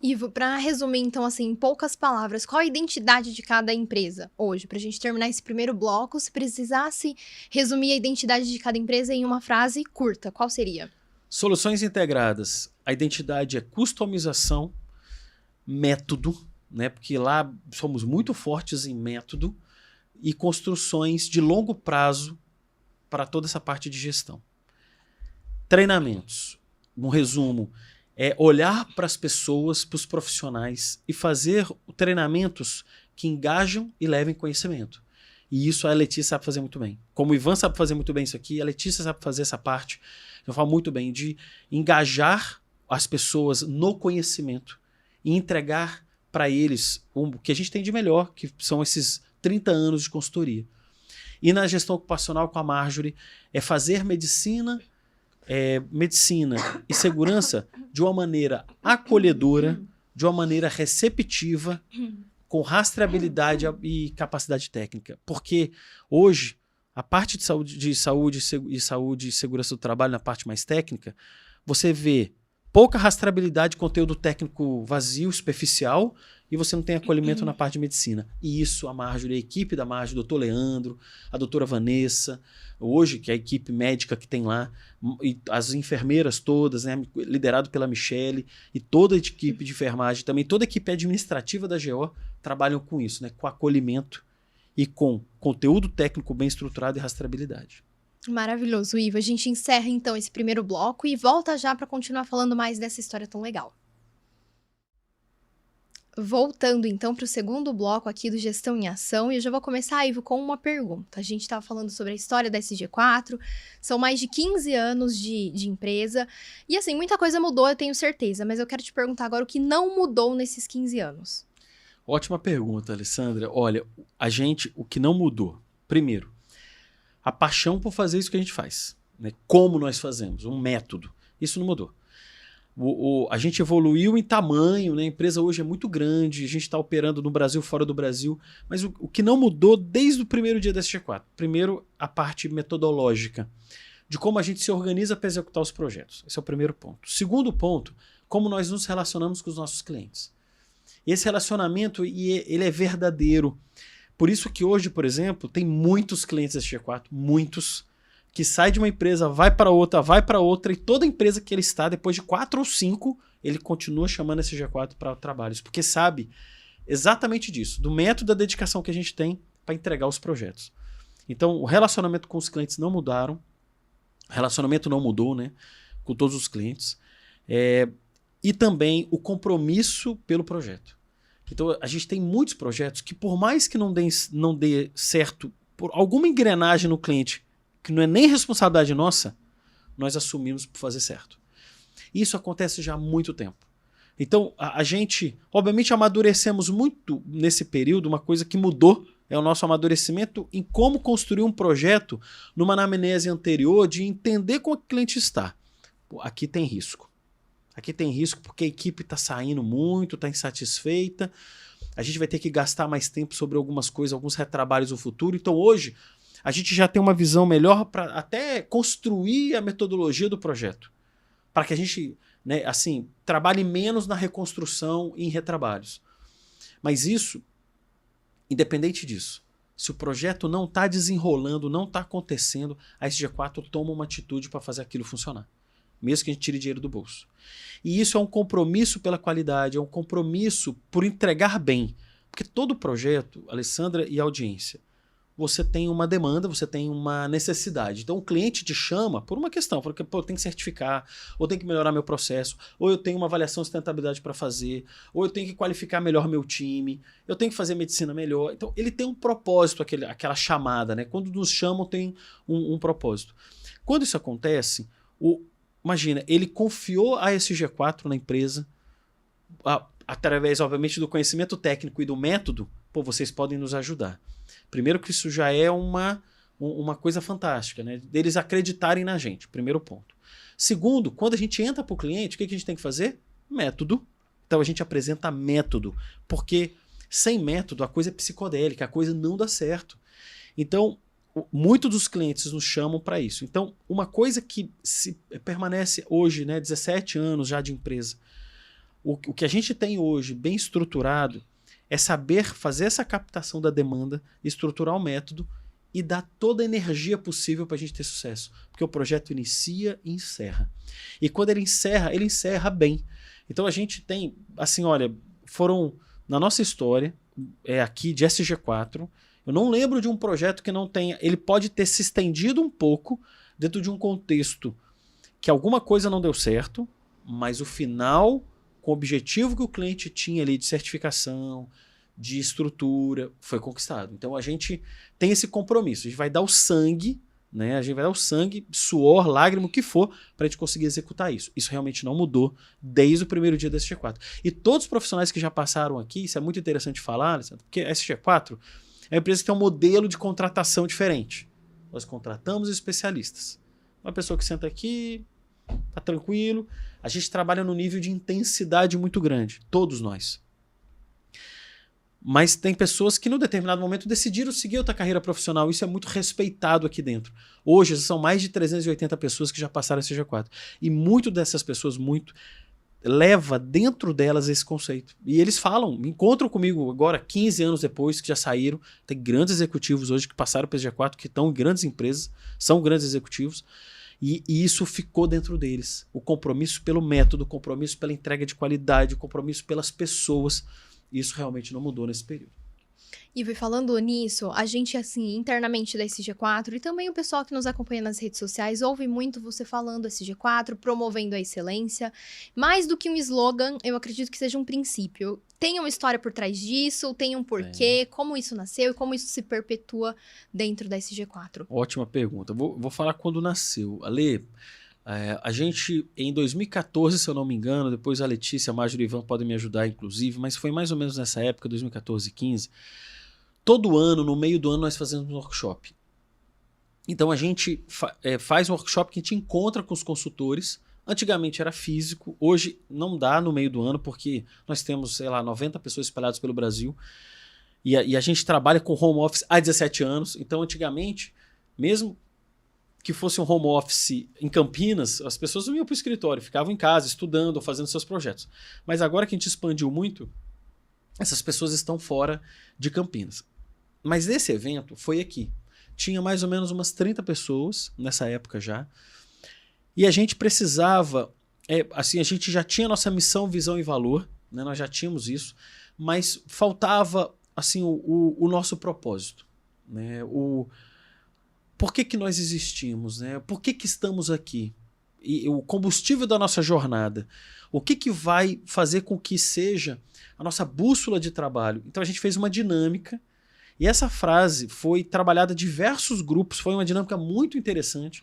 Ivo, para resumir, então, assim, em poucas palavras, qual a identidade de cada empresa hoje? Para a gente terminar esse primeiro bloco, se precisasse resumir a identidade de cada empresa em uma frase curta, qual seria? Soluções integradas. A identidade é customização, método, né? Porque lá somos muito fortes em método e construções de longo prazo para toda essa parte de gestão. Treinamentos. Um resumo é olhar para as pessoas, para os profissionais e fazer treinamentos que engajam e levem conhecimento. E isso a Letícia sabe fazer muito bem. Como o Ivan sabe fazer muito bem isso aqui, a Letícia sabe fazer essa parte. Eu falo muito bem de engajar as pessoas no conhecimento e entregar para eles o que a gente tem de melhor, que são esses 30 anos de consultoria. E na gestão ocupacional com a Marjorie é fazer medicina é, medicina e segurança de uma maneira acolhedora, de uma maneira receptiva, com rastreabilidade e capacidade técnica. Porque hoje, a parte de saúde, de saúde e saúde e segurança do trabalho, na parte mais técnica, você vê pouca rastreabilidade, conteúdo técnico vazio, superficial, e você não tem acolhimento uhum. na parte de medicina. E isso a Marjorie, a equipe da Marjorie, o doutor Leandro, a doutora Vanessa, hoje, que é a equipe médica que tem lá, e as enfermeiras todas, né, liderado pela Michele, e toda a equipe de enfermagem, também toda a equipe administrativa da GO, trabalham com isso, né, com acolhimento e com conteúdo técnico bem estruturado e rastreabilidade. Maravilhoso, Ivo. A gente encerra então esse primeiro bloco e volta já para continuar falando mais dessa história tão legal. Voltando então para o segundo bloco aqui do Gestão em Ação, e eu já vou começar, Ivo, com uma pergunta. A gente estava falando sobre a história da SG4, são mais de 15 anos de, de empresa, e assim, muita coisa mudou, eu tenho certeza, mas eu quero te perguntar agora o que não mudou nesses 15 anos. Ótima pergunta, Alessandra. Olha, a gente, o que não mudou? Primeiro, a paixão por fazer isso que a gente faz. Né? Como nós fazemos, um método. Isso não mudou. O, o, a gente evoluiu em tamanho, né? a empresa hoje é muito grande, a gente está operando no Brasil, fora do Brasil, mas o, o, que não mudou desde o primeiro dia da SG4? Primeiro, a parte metodológica, de como a gente se organiza para executar os projetos. Esse é o primeiro ponto. Segundo ponto, como nós nos relacionamos com os nossos clientes. E esse relacionamento ele é verdadeiro. Por isso que hoje, por exemplo, tem muitos clientes da SG4, muitos, que sai de uma empresa, vai para outra, vai para outra, e toda empresa que ele está, depois de quatro ou cinco, ele continua chamando esse G4 para trabalhos, porque sabe exatamente disso, do método da dedicação que a gente tem para entregar os projetos. Então, o relacionamento com os clientes não mudaram, o relacionamento não mudou, né, com todos os clientes, é, e também o compromisso pelo projeto. Então, a gente tem muitos projetos que, por mais que não dê, não dê certo, por alguma engrenagem no cliente que não é nem responsabilidade nossa, nós assumimos por fazer certo. Isso acontece já há muito tempo. Então, a, a, gente, obviamente, amadurecemos muito nesse período. Uma coisa que mudou é o nosso amadurecimento em como construir um projeto numa anamnese anterior de entender como o cliente está. Pô, aqui tem risco. Aqui tem risco porque a equipe está saindo muito, está insatisfeita. A gente vai ter que gastar mais tempo sobre algumas coisas, alguns retrabalhos no futuro. Então, hoje, a gente já tem uma visão melhor para até construir a metodologia do projeto. Para que a gente, né, assim, trabalhe menos na reconstrução e em retrabalhos. Mas isso, independente disso, se o projeto não está desenrolando, não está acontecendo, a SG4 toma uma atitude para fazer aquilo funcionar. Mesmo que a gente tire dinheiro do bolso. E isso é um compromisso pela qualidade, é um compromisso por entregar bem. Porque todo projeto, Alessandra e audiência, você tem uma demanda, você tem uma necessidade. Então o cliente te chama por uma questão, porque pô, eu tenho que certificar, ou tenho que melhorar meu processo, ou eu tenho uma avaliação de sustentabilidade para fazer, ou eu tenho que qualificar melhor meu time, eu tenho que fazer medicina melhor. Então ele tem um propósito, aquele, aquela chamada, né? Quando nos chamam, tem um, um propósito. Quando isso acontece, o, imagina, ele confiou a SG4 na empresa, a, através, obviamente, do conhecimento técnico e do método, pô, vocês podem nos ajudar. Primeiro que isso já é uma, uma coisa fantástica, né? Deles acreditarem na gente, primeiro ponto. Segundo, quando a gente entra para o cliente, o que, que a gente tem que fazer? Método. Então a gente apresenta método, porque sem método a coisa é psicodélica, a coisa não dá certo. Então, muitos dos clientes nos chamam para isso. Então, uma coisa que se permanece hoje, né, 17 anos já de empresa, o, o que a gente tem hoje bem estruturado é saber fazer essa captação da demanda, estruturar o método e dar toda a energia possível para a gente ter sucesso. Porque o projeto inicia e encerra. E quando ele encerra, ele encerra bem. Então a gente tem, assim, olha, foram na nossa história, é aqui de SG4, eu não lembro de um projeto que não tenha. Ele pode ter se estendido um pouco dentro de um contexto que alguma coisa não deu certo, mas o final com o objetivo que o cliente tinha ali de certificação, de estrutura, foi conquistado. Então a gente tem esse compromisso, a gente vai dar o sangue, né? A gente vai dar o sangue, suor, lágrima, o que for, para a gente conseguir executar isso. Isso realmente não mudou desde o primeiro dia da SG4. E todos os profissionais que já passaram aqui, isso é muito interessante falar, porque a SG4 é uma empresa que tem um modelo de contratação diferente. Nós contratamos especialistas. Uma pessoa que senta aqui, tá tranquilo, a gente trabalha no nível de intensidade muito grande, todos nós. Mas tem pessoas que, no determinado momento, decidiram seguir outra carreira profissional. Isso é muito respeitado aqui dentro. Hoje, são mais de 380 pessoas que já passaram a CG4. E muito dessas pessoas, muito, leva dentro delas esse conceito. E eles falam, encontram comigo agora, 15 anos depois, que já saíram. Tem grandes executivos hoje que passaram a CG4, que estão em grandes empresas, são grandes executivos. E, e, isso ficou dentro deles. O compromisso pelo método, o compromisso pela entrega de qualidade, o compromisso pelas pessoas. Isso realmente não mudou nesse período. E falando nisso, a gente, assim, internamente da SG4 e também o pessoal que nos acompanha nas redes sociais ouve muito você falando SG4, promovendo a excelência. Mais do que um slogan, eu acredito que seja um princípio. Tem uma história por trás disso, tem um porquê, é. como isso nasceu e como isso se perpetua dentro da SG4. Ótima pergunta. Vou, vou falar quando nasceu. Ale, é, a gente, em 2014, se eu não me engano, depois a Letícia, a Mário e o Ivan podem me ajudar, inclusive, mas foi mais ou menos nessa época, 2014, 15 Todo ano, no meio do ano, nós fazemos um workshop. Então a gente fa é, faz um workshop que a gente encontra com os consultores. Antigamente era físico, hoje não dá no meio do ano, porque nós temos, sei lá, 90 pessoas espalhadas pelo Brasil. E a, e a gente trabalha com home office há 17 anos. Então, antigamente, mesmo que fosse um home office em Campinas, as pessoas não iam para o escritório, ficavam em casa, estudando, fazendo seus projetos. Mas agora que a gente expandiu muito, essas pessoas estão fora de Campinas. Mas esse evento foi aqui. Tinha mais ou menos umas 30 pessoas nessa época já. E a gente precisava, é, assim, a gente já tinha nossa missão, visão e valor, né? nós já tínhamos isso, mas faltava assim o, o, o nosso propósito. Né? O, por que, que nós existimos? Né? Por que, que estamos aqui? E o combustível da nossa jornada. O que, que vai fazer com que seja a nossa bússola de trabalho? Então a gente fez uma dinâmica e essa frase foi trabalhada em diversos grupos, foi uma dinâmica muito interessante.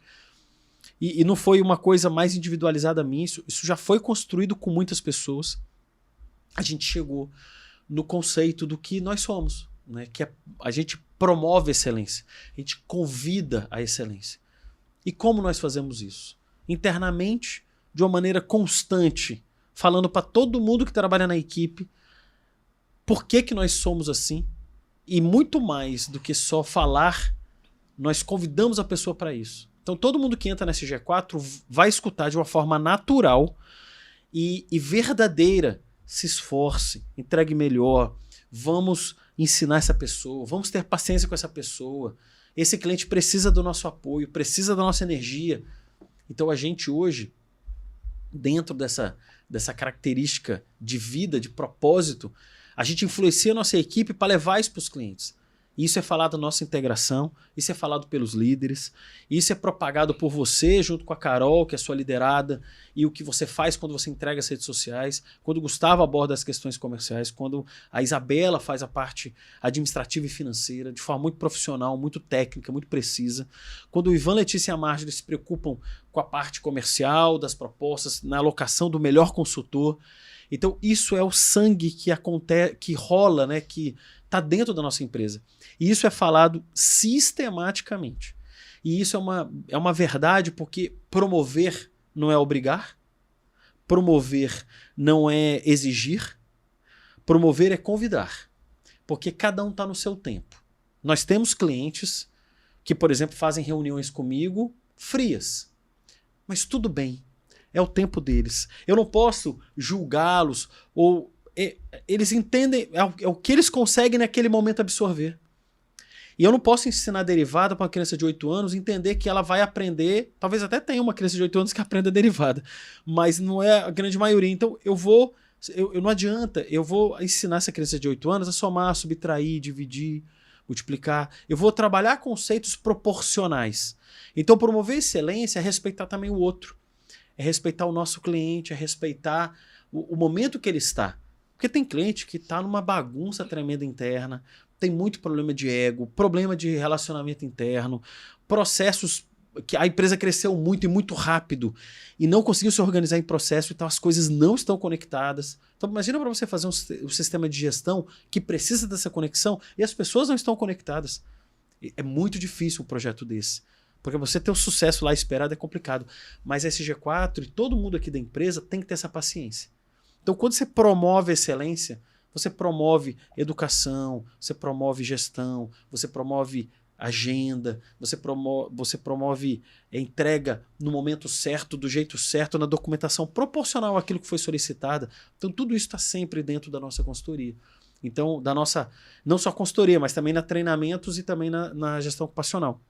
E, e não foi uma coisa mais individualizada minha, isso, isso já foi construído com muitas pessoas. A gente chegou no conceito do que nós somos, né? que é, a gente promove a excelência, a gente convida a excelência. E como nós fazemos isso? Internamente, de uma maneira constante, falando para todo mundo que trabalha na equipe por que, que nós somos assim, e muito mais do que só falar, nós convidamos a pessoa para isso. Então todo mundo que entra nesse G4 vai escutar de uma forma natural e, e verdadeira. Se esforce, entregue melhor, vamos ensinar essa pessoa, vamos ter paciência com essa pessoa. Esse cliente precisa do nosso apoio, precisa da nossa energia. Então a gente hoje, dentro dessa, dessa característica de vida, de propósito, a gente influencia a nossa equipe para levar isso para os clientes. Isso é falado na nossa integração, isso é falado pelos líderes, isso é propagado por você junto com a Carol, que é sua liderada, e o que você faz quando você entrega as redes sociais, quando o Gustavo aborda as questões comerciais, quando a Isabela faz a parte administrativa e financeira de forma muito profissional, muito técnica, muito precisa, quando o Ivan, Letícia e a Marjorie se preocupam com a parte comercial, das propostas, na alocação do melhor consultor. Então, isso é o sangue que acontece, que rola, né, que está dentro da nossa empresa. E isso é falado sistematicamente. E isso é uma, é uma verdade porque promover não é obrigar, promover não é exigir, promover é convidar. Porque cada um está no seu tempo. Nós temos clientes que, por exemplo, fazem reuniões comigo frias. Mas tudo bem é o tempo deles. Eu não posso julgá-los ou eles entendem é o, é o, que eles conseguem naquele momento absorver. E eu não posso ensinar derivada para uma criança de 8 anos entender que ela vai aprender, talvez até tenha uma criança de 8 anos que aprenda derivada, mas não é a grande maioria. Então eu vou eu, eu não adianta, eu vou ensinar essa criança de 8 anos a somar, subtrair, dividir, multiplicar. Eu vou trabalhar conceitos proporcionais. Então, promover excelência é respeitar também o outro é respeitar o nosso cliente, é respeitar o, o momento que ele está. Porque tem cliente que está numa bagunça tremenda interna, tem muito problema de ego, problema de relacionamento interno, processos que a empresa cresceu muito e muito rápido e não conseguiu se organizar em processo, então as coisas não estão conectadas. Então imagina para você fazer um, um, sistema de gestão que precisa dessa conexão e as pessoas não estão conectadas. É muito difícil um projeto desse. Porque você ter o sucesso lá esperado é complicado. Mas a SG4 e todo mundo aqui da empresa tem que ter essa paciência. Então, quando você promove excelência, você promove educação, você promove gestão, você promove agenda, você promove, você promove entrega no momento certo, do jeito certo, na documentação proporcional àquilo que foi solicitada. Então, tudo isso está sempre dentro da nossa consultoria. Então, da nossa, não só consultoria, mas também na treinamentos e também na, na gestão ocupacional.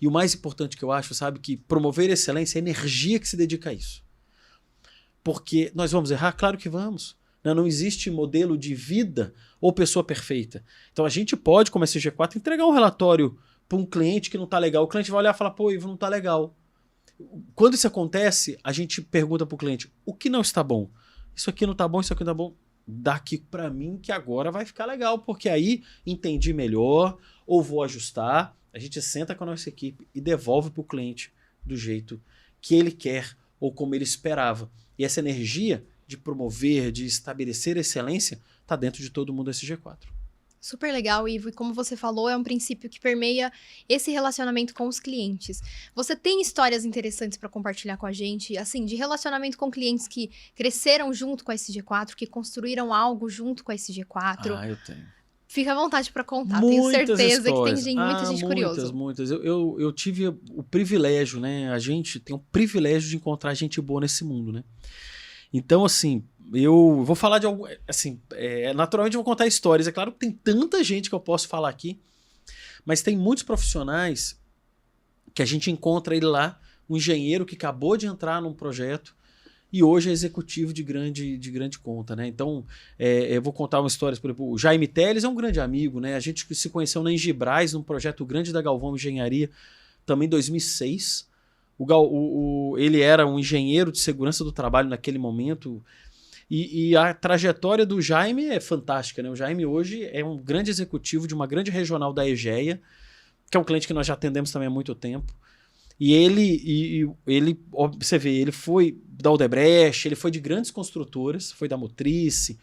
E o mais importante que eu acho, sabe, que promover excelência é a energia que se dedica a isso. Porque nós vamos errar? Claro que vamos. Né? Não existe modelo de vida ou pessoa perfeita. Então a gente pode, como SG4, entregar um relatório para um cliente que não está legal. O cliente vai olhar e falar, pô, Ivo, não está legal. Quando isso acontece, a gente pergunta para o cliente, o que não está bom? Isso aqui não está bom, isso aqui não está bom. Daqui para mim que agora vai ficar legal, porque aí entendi melhor ou vou ajustar. A gente senta com a nossa equipe e devolve para o cliente do jeito que ele quer ou como ele esperava. E essa energia de promover, de estabelecer excelência, está dentro de todo mundo SG4. Super legal, Ivo. E como você falou, é um princípio que permeia esse relacionamento com os clientes. Você tem histórias interessantes para compartilhar com a gente, assim, de relacionamento com clientes que cresceram junto com a SG4, que construíram algo junto com a SG4? Ah, eu tenho. Fica à vontade para contar. Muitas tenho certeza histórias. que tem gente, muita ah, gente muitas, curiosa. Muitas, muitas. Eu, eu, eu tive o privilégio, né? A gente tem o privilégio de encontrar gente boa nesse mundo, né? Então, assim, eu vou falar de algo. Assim, é, naturalmente eu vou contar histórias. É claro que tem tanta gente que eu posso falar aqui, mas tem muitos profissionais que a gente encontra ele lá, um engenheiro que acabou de entrar num projeto e hoje é executivo de grande, de grande conta, né? Então, é, eu vou contar uma história, por exemplo, o Jaime Teles é um grande amigo, né? A gente se conheceu na Engibrais, num projeto grande da Galvão Engenharia, também em 2006. O, o, o, ele era um engenheiro de segurança do trabalho naquele momento. E, e, a trajetória do Jaime é fantástica. Né? O Jaime hoje é um grande executivo de uma grande regional da Egeia, que é um cliente que nós já atendemos também há muito tempo. E ele, e, ele, você vê, ele foi da Odebrecht, ele foi de grandes construtoras, foi da Motrice,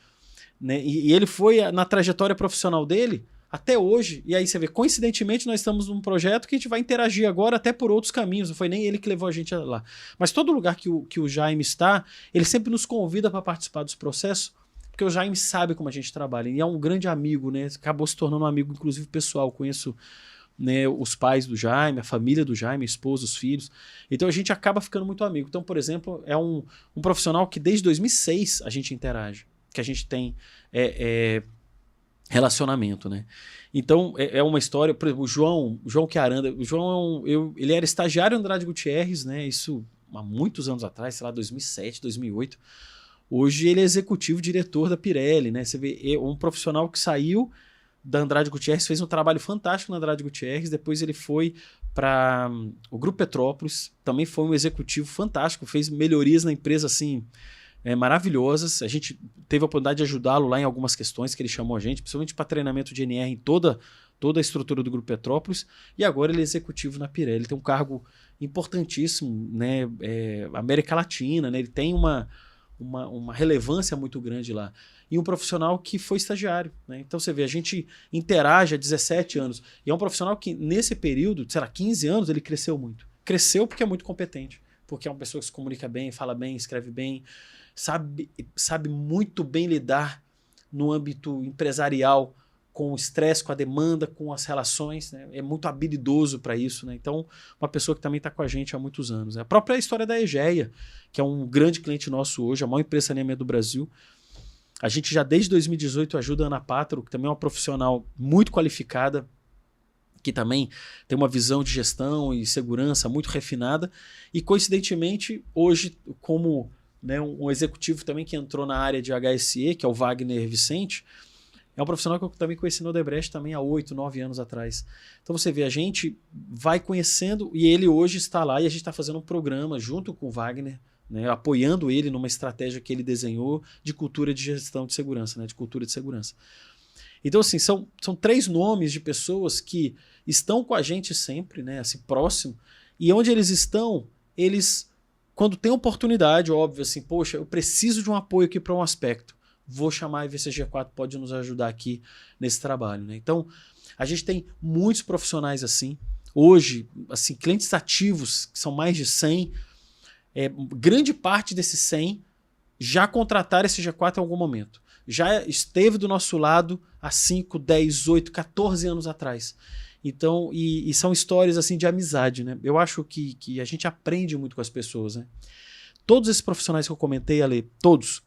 né? E, e ele foi na trajetória profissional dele até hoje. E aí você vê, coincidentemente, nós estamos num projeto que a gente vai interagir agora até por outros caminhos. Não foi nem ele que levou a gente lá. Mas todo lugar que o, que o Jaime está, ele sempre nos convida para participar dos processos, porque o Jaime sabe como a gente trabalha. E é um grande amigo, né? Acabou se tornando um amigo, inclusive, pessoal. Conheço né, os pais do Jaime, a família do Jaime, a esposa, os filhos. Então a gente acaba ficando muito amigo. Então, por exemplo, é um, um profissional que desde 2006 a gente interage, que a gente tem. É, é, relacionamento, né? Então, é, é, uma história, por exemplo, o João, o João Quiaranda, o João, é eu, ele era estagiário Andrade Gutierrez, né? Isso há muitos anos atrás, sei lá, 2007, 2008. Hoje ele é executivo diretor da Pirelli, né? Você vê, é um profissional que saiu da Andrade Gutierrez, fez um trabalho fantástico na Andrade Gutierrez, depois ele foi para um, o Grupo Petrópolis, também foi um executivo fantástico, fez melhorias na empresa assim, é, maravilhosas. A gente teve a oportunidade de ajudá-lo lá em algumas questões que ele chamou a gente, principalmente para treinamento de NR em toda, toda a estrutura do Grupo Petrópolis. E agora ele é executivo na Pirelli. Tem um cargo importantíssimo, né? É, América Latina, né? Ele tem uma, uma, uma relevância muito grande lá. E um profissional que foi estagiário. Né? Então você vê, a gente interage há 17 anos. E é um profissional que, nesse período, sei lá, 15 anos, ele cresceu muito. Cresceu porque é muito competente. Porque é uma pessoa que se comunica bem, fala bem, escreve bem, sabe, sabe muito bem lidar no âmbito empresarial com o estresse, com a demanda, com as relações, né? é muito habilidoso para isso. Né? Então, uma pessoa que também está com a gente há muitos anos. Né? A própria história da Egeia, que é um grande cliente nosso hoje, a maior empresa de saneamento do Brasil. A gente já desde 2018 ajuda a Ana Pátaro, que também é uma profissional muito qualificada, que também tem uma visão de gestão e segurança muito refinada. E coincidentemente, hoje, como né, um, um, executivo também que entrou na área de HSE, que é o Wagner Vicente, é um profissional que eu também conheci no Odebrecht também há oito, nove anos atrás. Então você vê, a gente vai conhecendo e ele hoje está lá e a gente está fazendo um programa junto com o Wagner, né, apoiando ele numa estratégia que ele desenhou de cultura de gestão de segurança, né, de cultura de segurança. Então, assim, são, são três nomes de pessoas que estão com a gente sempre, né, assim, próximo, e onde eles estão, eles quando tem oportunidade, óbvio, assim, poxa, eu preciso de um apoio aqui para um aspecto, vou chamar a IVCG4, pode nos ajudar aqui nesse trabalho. Né? Então, a gente tem muitos profissionais assim. Hoje, assim, clientes ativos, que são mais de 100, é, grande parte desses 100 já contrataram esse G4 em algum momento. Já esteve do nosso lado há 5, 10, 8, 14 anos atrás. Então, e, e, são histórias assim de amizade, né? Eu acho que, que a gente aprende muito com as pessoas, né? Todos esses profissionais que eu comentei, Ale, todos,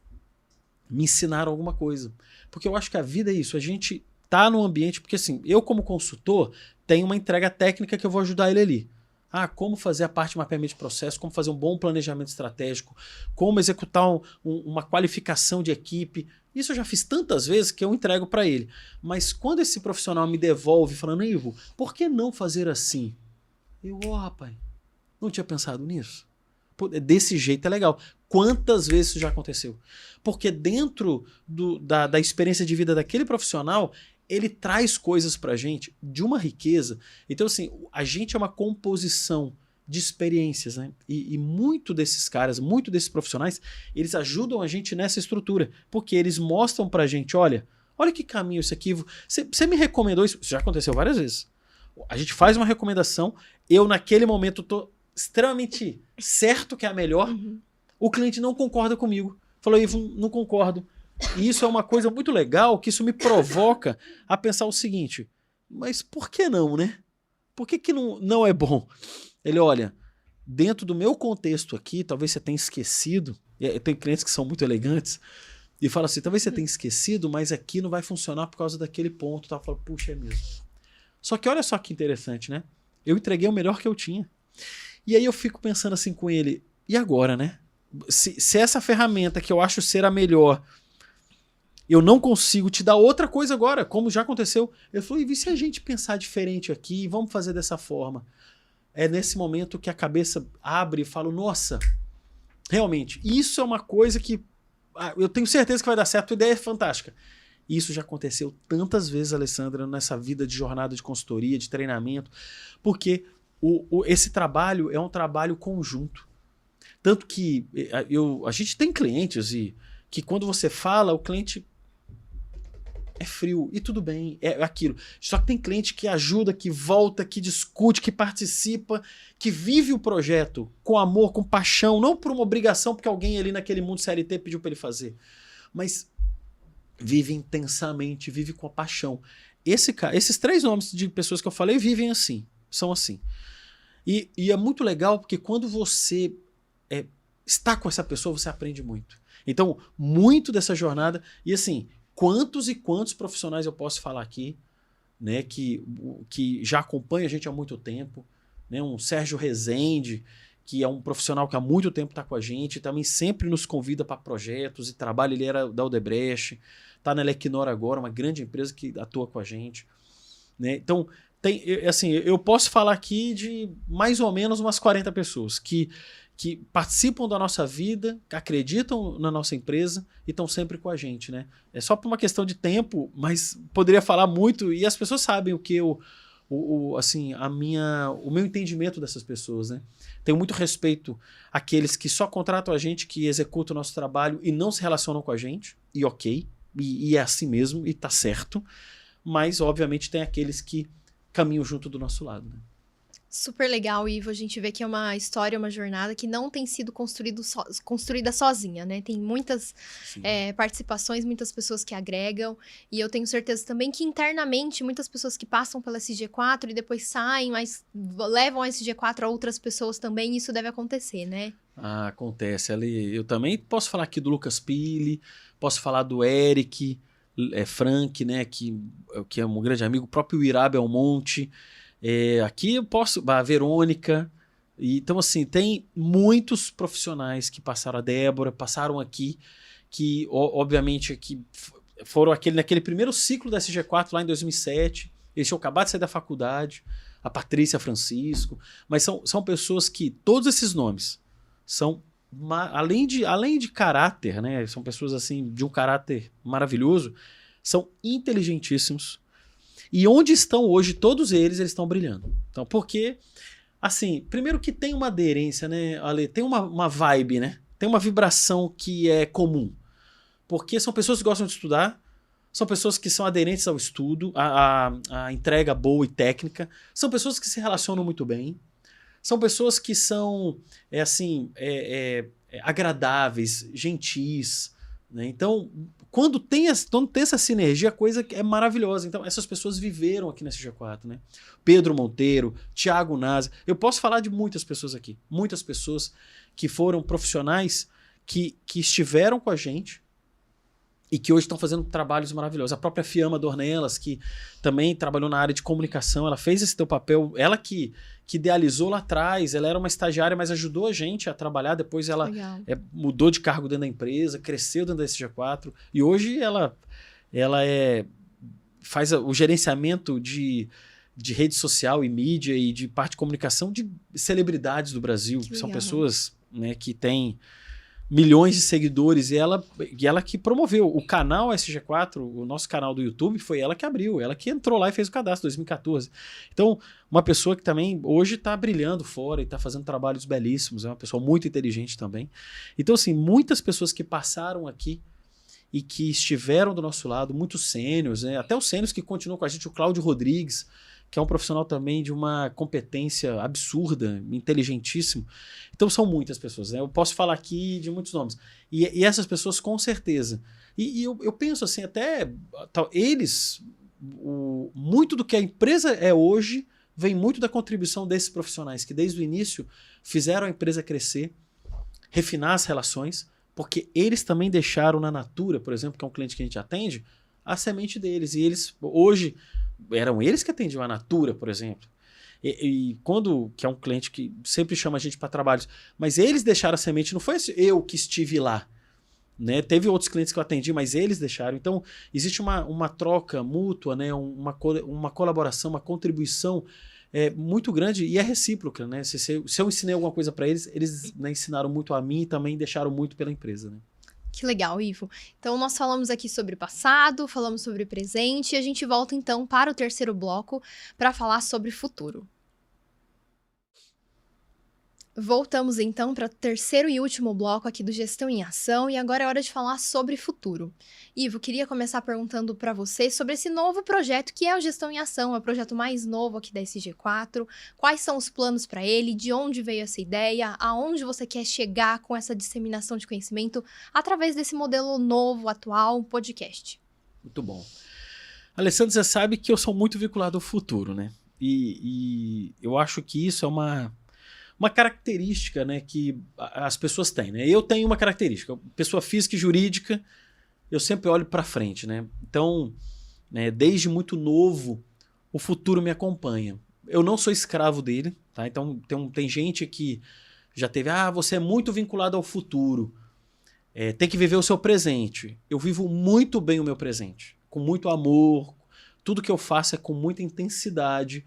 me ensinaram alguma coisa. Porque eu acho que a vida é isso, a gente tá no ambiente, porque assim, eu como consultor tenho uma entrega técnica que eu vou ajudar ele ali. Ah, como fazer a parte de mapeamento de processo, como fazer um bom planejamento estratégico, como executar um, um, uma qualificação de equipe. Isso eu já fiz tantas vezes que eu entrego para ele. Mas quando esse profissional me devolve falando, Ivo, por que não fazer assim? Eu, ó, oh, rapaz, não tinha pensado nisso. Desse jeito é legal. Quantas vezes isso já aconteceu? Porque dentro do, da, da experiência de vida daquele profissional, ele traz coisas pra gente de uma riqueza. Então, assim, a gente é uma composição de experiências, né? E, e, muito desses caras, muito desses profissionais, eles ajudam a gente nessa estrutura, porque eles mostram pra gente, olha, olha que caminho isso aqui. Você me recomendou isso? Isso já aconteceu várias vezes. A gente faz uma recomendação, eu naquele momento tô extremamente certo que é a melhor, uhum. o cliente não concorda comigo. Falou, Ivo, não concordo. E isso é uma coisa muito legal, que isso me provoca a pensar o seguinte: mas por que não, né? Por que, que não, não é bom? Ele olha, dentro do meu contexto aqui, talvez você tenha esquecido, tem clientes que são muito elegantes, e fala assim: talvez você tenha esquecido, mas aqui não vai funcionar por causa daquele ponto. Tá? Falo, puxa, é mesmo. Só que olha só que interessante, né? Eu entreguei o melhor que eu tinha. E aí eu fico pensando assim com ele: e agora, né? Se, se essa ferramenta que eu acho ser a melhor eu não consigo te dar outra coisa agora, como já aconteceu. Ele falou: e se a gente pensar diferente aqui, vamos fazer dessa forma? É nesse momento que a cabeça abre e fala: nossa, realmente, isso é uma coisa que ah, eu tenho certeza que vai dar certo, a ideia é fantástica. Isso já aconteceu tantas vezes, Alessandra, nessa vida de jornada de consultoria, de treinamento, porque o, o, esse trabalho é um trabalho conjunto. Tanto que eh, eu, a gente tem clientes e que quando você fala, o cliente é frio e tudo bem, é aquilo. Só que tem cliente que ajuda, que volta, que discute, que participa, que vive o projeto com amor, com paixão, não por uma obrigação porque alguém ali naquele mundo CLT pediu para ele fazer, mas vive intensamente, vive com a paixão. Esse, esses três nomes de pessoas que eu falei vivem assim, são assim. E, e é muito legal porque quando você é, está com essa pessoa, você aprende muito. Então, muito dessa jornada, e assim, quantos e quantos profissionais eu posso falar aqui, né, que, que já acompanha a gente há muito tempo, né, um Sérgio Rezende, que é um profissional que há muito tempo está com a gente, também sempre nos convida para projetos e trabalha, ele era da Odebrecht, está na Elecnor agora, uma grande empresa que atua com a gente. Né? Então, tem, assim, eu posso falar aqui de mais ou menos umas 40 pessoas que que participam da nossa vida, acreditam na nossa empresa e estão sempre com a gente, né? É só por uma questão de tempo, mas poderia falar muito e as pessoas sabem o que eu, o, o, assim, a minha, o meu entendimento dessas pessoas, né? Tenho muito respeito àqueles que só contratam a gente, que executam o nosso trabalho e não se relacionam com a gente, e ok, e, e é assim mesmo, e tá certo, mas obviamente tem aqueles que caminham junto do nosso lado, né? Super legal, Ivo. A gente vê que é uma história, uma jornada que não tem sido construído so, construída sozinha, né? Tem muitas é, participações, muitas pessoas que agregam. E eu tenho certeza também que internamente, muitas pessoas que passam pela SG4 e depois saem, mas levam a SG4 a outras pessoas também. Isso deve acontecer, né? Ah, acontece. Ali, eu também posso falar aqui do Lucas Pili, posso falar do Eric é, Frank, né? Que, que é um grande amigo, o próprio Irá Belmonte. É, aqui eu posso. A Verônica. Então, assim, tem muitos profissionais que passaram, a Débora, passaram aqui, que, obviamente, que foram aquele, naquele primeiro ciclo da SG4 lá em 2007. Eles tinham acabado de sair da faculdade, a Patrícia Francisco, mas são, são pessoas que, todos esses nomes, são, além de, além de caráter, né? São pessoas, assim, de um caráter maravilhoso, são inteligentíssimos, e onde estão hoje todos eles, eles estão brilhando. Então, porque, assim, primeiro que tem uma aderência, né, Ale? Tem uma, uma vibe, né? Tem uma vibração que é comum. Porque são pessoas que gostam de estudar, são pessoas que são aderentes ao estudo, à, entrega boa e técnica, são pessoas que se relacionam muito bem, são pessoas que são, é assim, é, é, é agradáveis, gentis, né? Então, quando tem, quando tem essa sinergia, a coisa é maravilhosa. Então, essas pessoas viveram aqui nesse G4, né? Pedro Monteiro, Tiago Naza. Eu posso falar de muitas pessoas aqui. Muitas pessoas que foram profissionais que, que estiveram com a gente e que hoje estão fazendo trabalhos maravilhosos. A própria Fiamma Dornelas, que também trabalhou na área de comunicação, ela fez esse teu papel, ela que, que idealizou lá atrás, ela era uma estagiária, mas ajudou a gente a trabalhar, depois ela é, mudou de cargo dentro da empresa, cresceu dentro da SG4, e hoje ela, ela é, faz o gerenciamento de, de rede social e mídia e de parte de comunicação de celebridades do Brasil, que são pessoas né, que têm milhões de seguidores e ela, e ela que promoveu o canal SG4, o nosso canal do YouTube, foi ela que abriu, ela que entrou lá e fez o cadastro em 2014. Então, uma pessoa que também hoje está brilhando fora e está fazendo trabalhos belíssimos, é uma pessoa muito inteligente também. Então, assim, muitas pessoas que passaram aqui e que estiveram do nosso lado, muitos sênios, né? até os sênios que continuam com a gente, o Cláudio Rodrigues, que é um profissional também de uma competência absurda, inteligentíssimo. Então são muitas pessoas, né? Eu posso falar aqui de muitos nomes. E, e essas pessoas, com certeza. E, e eu, eu, penso assim, até tal, eles, o, muito do que a empresa é hoje, vem muito da contribuição desses profissionais que desde o início fizeram a empresa crescer, refinar as relações, porque eles também deixaram na Natura, por exemplo, que é um cliente que a gente atende, a semente deles. E eles hoje eram eles que atendiam a Natura, por exemplo. E, e, quando, que é um cliente que sempre chama a gente para trabalhos, mas eles deixaram a semente, não foi eu que estive lá. Né? Teve outros clientes que eu atendi, mas eles deixaram. Então, existe uma, uma troca mútua, né? uma, uma colaboração, uma contribuição é, muito grande e é recíproca. Né? Se, se, se eu ensinei alguma coisa para eles, eles né, ensinaram muito a mim e também deixaram muito pela empresa. Né? Que legal, Ivo. Então, nós falamos aqui sobre passado, falamos sobre presente, e a gente volta então para o terceiro bloco para falar sobre futuro. Voltamos então para o terceiro e último bloco aqui do Gestão em Ação e agora é hora de falar sobre futuro. Ivo, queria começar perguntando para você sobre esse novo projeto que é o Gestão em Ação, é o projeto mais novo aqui da SG4. Quais são os planos para ele? De onde veio essa ideia? Aonde você quer chegar com essa disseminação de conhecimento através desse modelo novo, atual, podcast? Muito bom. Alessandro, você sabe que eu sou muito vinculado ao futuro, né? E, e eu acho que isso é uma uma característica né, que as pessoas têm. Né? Eu tenho uma característica, pessoa física e jurídica, eu sempre olho para frente. Né? Então, né, desde muito novo, o futuro me acompanha. Eu não sou escravo dele, tá? então tem, tem gente que já teve, ah, você é muito vinculado ao futuro, é, tem que viver o seu presente. Eu vivo muito bem o meu presente, com muito amor, tudo que eu faço é com muita intensidade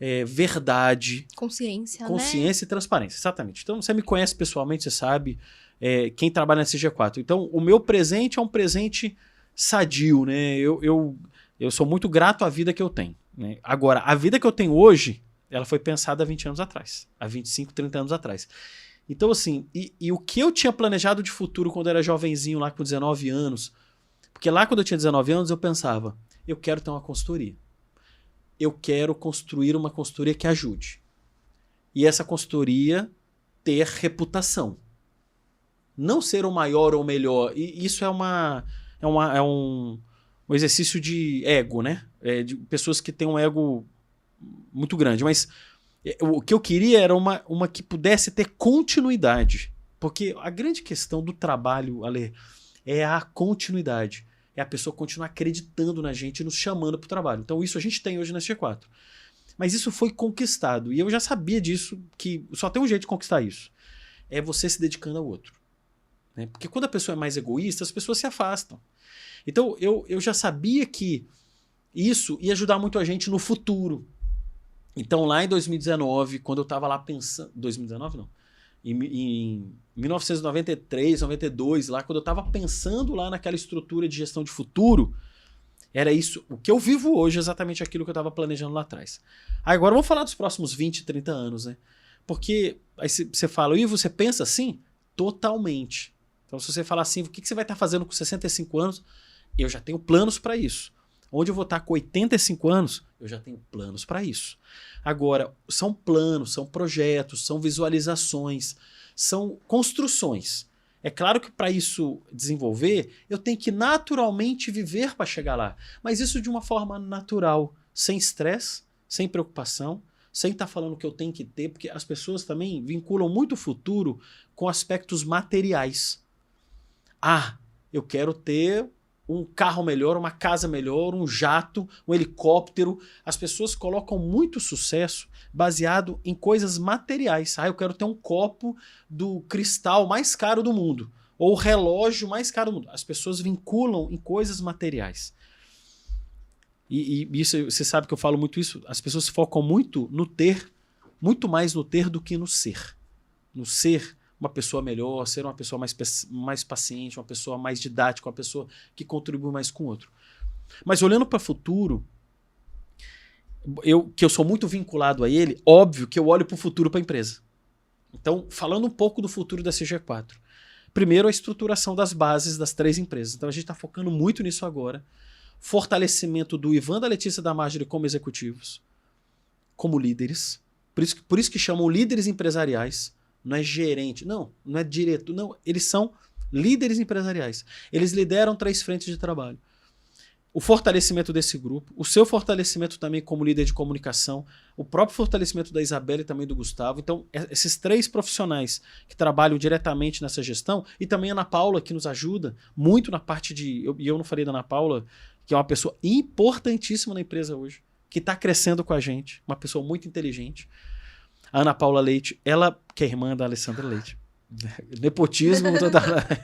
é, verdade. Consciência, Consciência né? e transparência, exatamente. Então, você me conhece pessoalmente, você sabe é, quem trabalha na CG4. Então, o meu presente é um presente sadio, né? Eu, eu, eu sou muito grato à vida que eu tenho. Né? Agora, a vida que eu tenho hoje, ela foi pensada há 20 anos atrás, há 25, 30 anos atrás. Então, assim, e, e o que eu tinha planejado de futuro quando eu era jovenzinho, lá com 19 anos, porque lá quando eu tinha 19 anos, eu pensava, eu quero ter uma consultoria eu quero construir uma consultoria que ajude. E essa consultoria ter reputação. Não ser o maior ou melhor. E isso é uma é, uma, é um, um exercício de ego, né? É de pessoas que têm um ego muito grande. Mas é, o que eu queria era uma, uma que pudesse ter continuidade. Porque a grande questão do trabalho, Ale, é a continuidade é a pessoa continuar acreditando na gente e nos chamando para o trabalho. Então, isso a gente tem hoje na G4. Mas isso foi conquistado. E eu já sabia disso, que só tem um jeito de conquistar isso. É você se dedicando ao outro. Né? Porque quando a pessoa é mais egoísta, as pessoas se afastam. Então, eu, eu já sabia que isso ia ajudar muito a gente no futuro. Então, lá em 2019, quando eu estava lá pensando. 2019 não em, em 1993, 92, lá quando eu estava pensando lá naquela estrutura de gestão de futuro, era isso. O que eu vivo hoje é exatamente aquilo que eu estava planejando lá atrás. Agora vamos falar dos próximos 20, 30 anos, né? Porque aí você fala, e você pensa assim? Totalmente. Então, se você falar assim, o que você vai estar tá fazendo com 65 anos? Eu já tenho planos para isso. Onde eu vou estar tá com 85 anos? Eu já tenho planos para isso. Agora, são planos, são projetos, são visualizações, são construções. É claro que para isso desenvolver, eu tenho que naturalmente viver para chegar lá. Mas isso de uma forma natural, sem estresse, sem preocupação, sem estar tá falando que eu tenho que ter, porque as pessoas também vinculam muito o futuro com aspectos materiais. Ah, eu quero ter um carro melhor, uma casa melhor, um jato, um helicóptero. As pessoas colocam muito sucesso baseado em coisas materiais. Ah, eu quero ter um copo do cristal mais caro do mundo, ou o relógio mais caro do mundo. As pessoas vinculam em coisas materiais. E, e isso você sabe que eu falo muito isso. As pessoas focam muito no ter, muito mais no ter do que no ser. No ser uma pessoa melhor, ser uma pessoa mais, mais paciente, uma pessoa mais didática, uma pessoa que contribui mais com o outro. Mas olhando para o futuro, eu, que eu sou muito vinculado a ele, óbvio que eu olho para o futuro para a empresa. Então, falando um pouco do futuro da CG4. Primeiro, a estruturação das bases das três empresas. Então, a gente está focando muito nisso agora. Fortalecimento do Ivan da Letícia da Marjorie como executivos, como líderes. Por isso, por isso que chamam líderes empresariais não é gerente, não, não é diretor, não, eles são líderes empresariais. Eles lideram três frentes de trabalho. O fortalecimento desse grupo, o seu fortalecimento também como líder de comunicação, o próprio fortalecimento da Isabela e também do Gustavo. Então, esses três profissionais que trabalham diretamente nessa gestão, e também a Ana Paula, que nos ajuda muito na parte de. E eu, eu não falei da Ana Paula, que é uma pessoa importantíssima na empresa hoje, que está crescendo com a gente, uma pessoa muito inteligente. A Ana Paula Leite, ela, que é irmã da Alessandra Leite. Nepotismo, toda...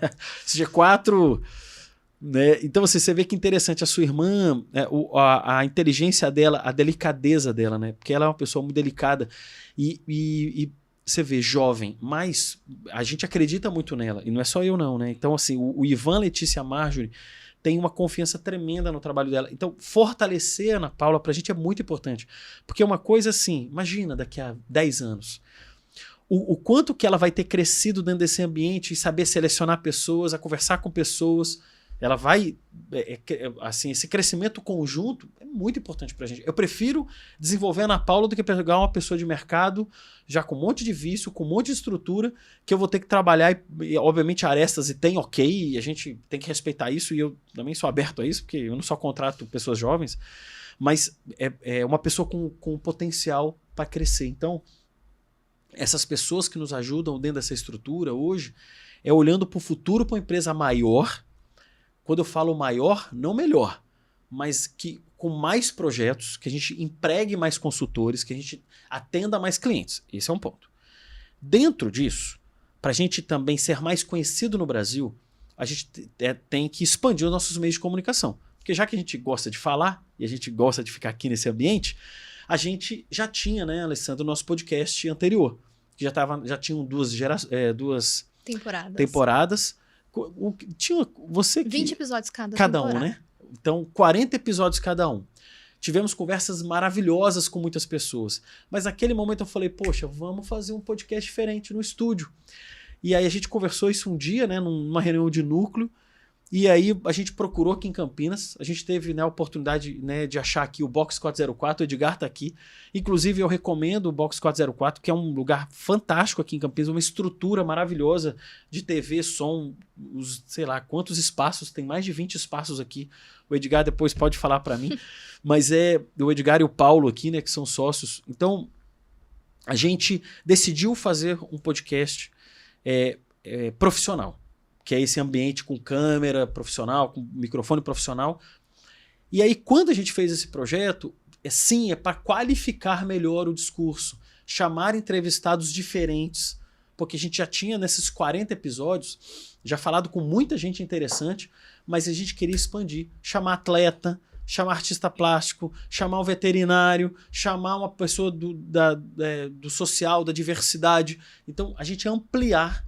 CG4. Né? Então você, você vê que interessante, a sua irmã, é, o, a, a, inteligência dela, a delicadeza dela, né? Porque ela é uma pessoa muito delicada. E, e, e, você vê, jovem, mas a gente acredita muito nela. E não é só eu, não, né? Então, assim, o, o Ivan Letícia Marjorie tem uma confiança tremenda no trabalho dela. Então, fortalecer a Ana Paula para a gente é muito importante. Porque é uma coisa assim, imagina daqui a 10 anos. O, o, quanto que ela vai ter crescido dentro desse ambiente e saber selecionar pessoas, a conversar com pessoas ela vai é, é, é, assim esse crescimento conjunto é muito importante para a gente. Eu prefiro desenvolver a Ana Paula do que pegar uma pessoa de mercado já com um monte de vício com um monte de estrutura que eu vou ter que trabalhar e, e obviamente arestas e tem ok e a gente tem que respeitar isso e eu também sou aberto a isso porque eu não só contrato pessoas jovens mas é, é uma pessoa com, com potencial para crescer. Então essas pessoas que nos ajudam dentro dessa estrutura hoje é olhando para o futuro para uma empresa maior quando eu falo maior, não melhor, mas que com mais projetos, que a gente empregue mais consultores, que a gente atenda mais clientes. Esse é um ponto. Dentro disso, para a gente também ser mais conhecido no Brasil, a gente é, tem que expandir os nossos meios de comunicação. Porque já que a gente gosta de falar e a gente gosta de ficar aqui nesse ambiente, a gente já tinha, né, Alessandro, o nosso podcast anterior. Que já, tava, já tinham duas, gera, é, duas temporadas. temporadas o, tinha você que, 20 episódios cada Cada temporada. um, né? Então, 40 episódios cada um. Tivemos conversas maravilhosas com muitas pessoas. Mas naquele momento eu falei, poxa, vamos fazer um podcast diferente no estúdio. E aí a gente conversou isso um dia, né, numa reunião de núcleo. E aí a gente procurou aqui em Campinas, a gente teve né, a oportunidade né, de achar aqui o Box 404, o Edgar está aqui. Inclusive eu recomendo o Box 404, que é um lugar fantástico aqui em Campinas, uma estrutura maravilhosa de TV, som, os, sei lá quantos espaços, tem mais de 20 espaços aqui. O Edgar depois pode falar para mim, mas é o Edgar e o Paulo aqui, né, que são sócios. Então a gente decidiu fazer um podcast é, é, profissional que é esse ambiente com câmera profissional, com microfone profissional. E aí, quando a gente fez esse projeto, é sim, é para qualificar melhor o discurso, chamar entrevistados diferentes, porque a gente já tinha nesses 40 episódios já falado com muita gente interessante, mas a gente queria expandir, chamar atleta, chamar artista plástico, chamar o veterinário, chamar uma pessoa do, da, é, do social, da diversidade. Então, a gente ampliar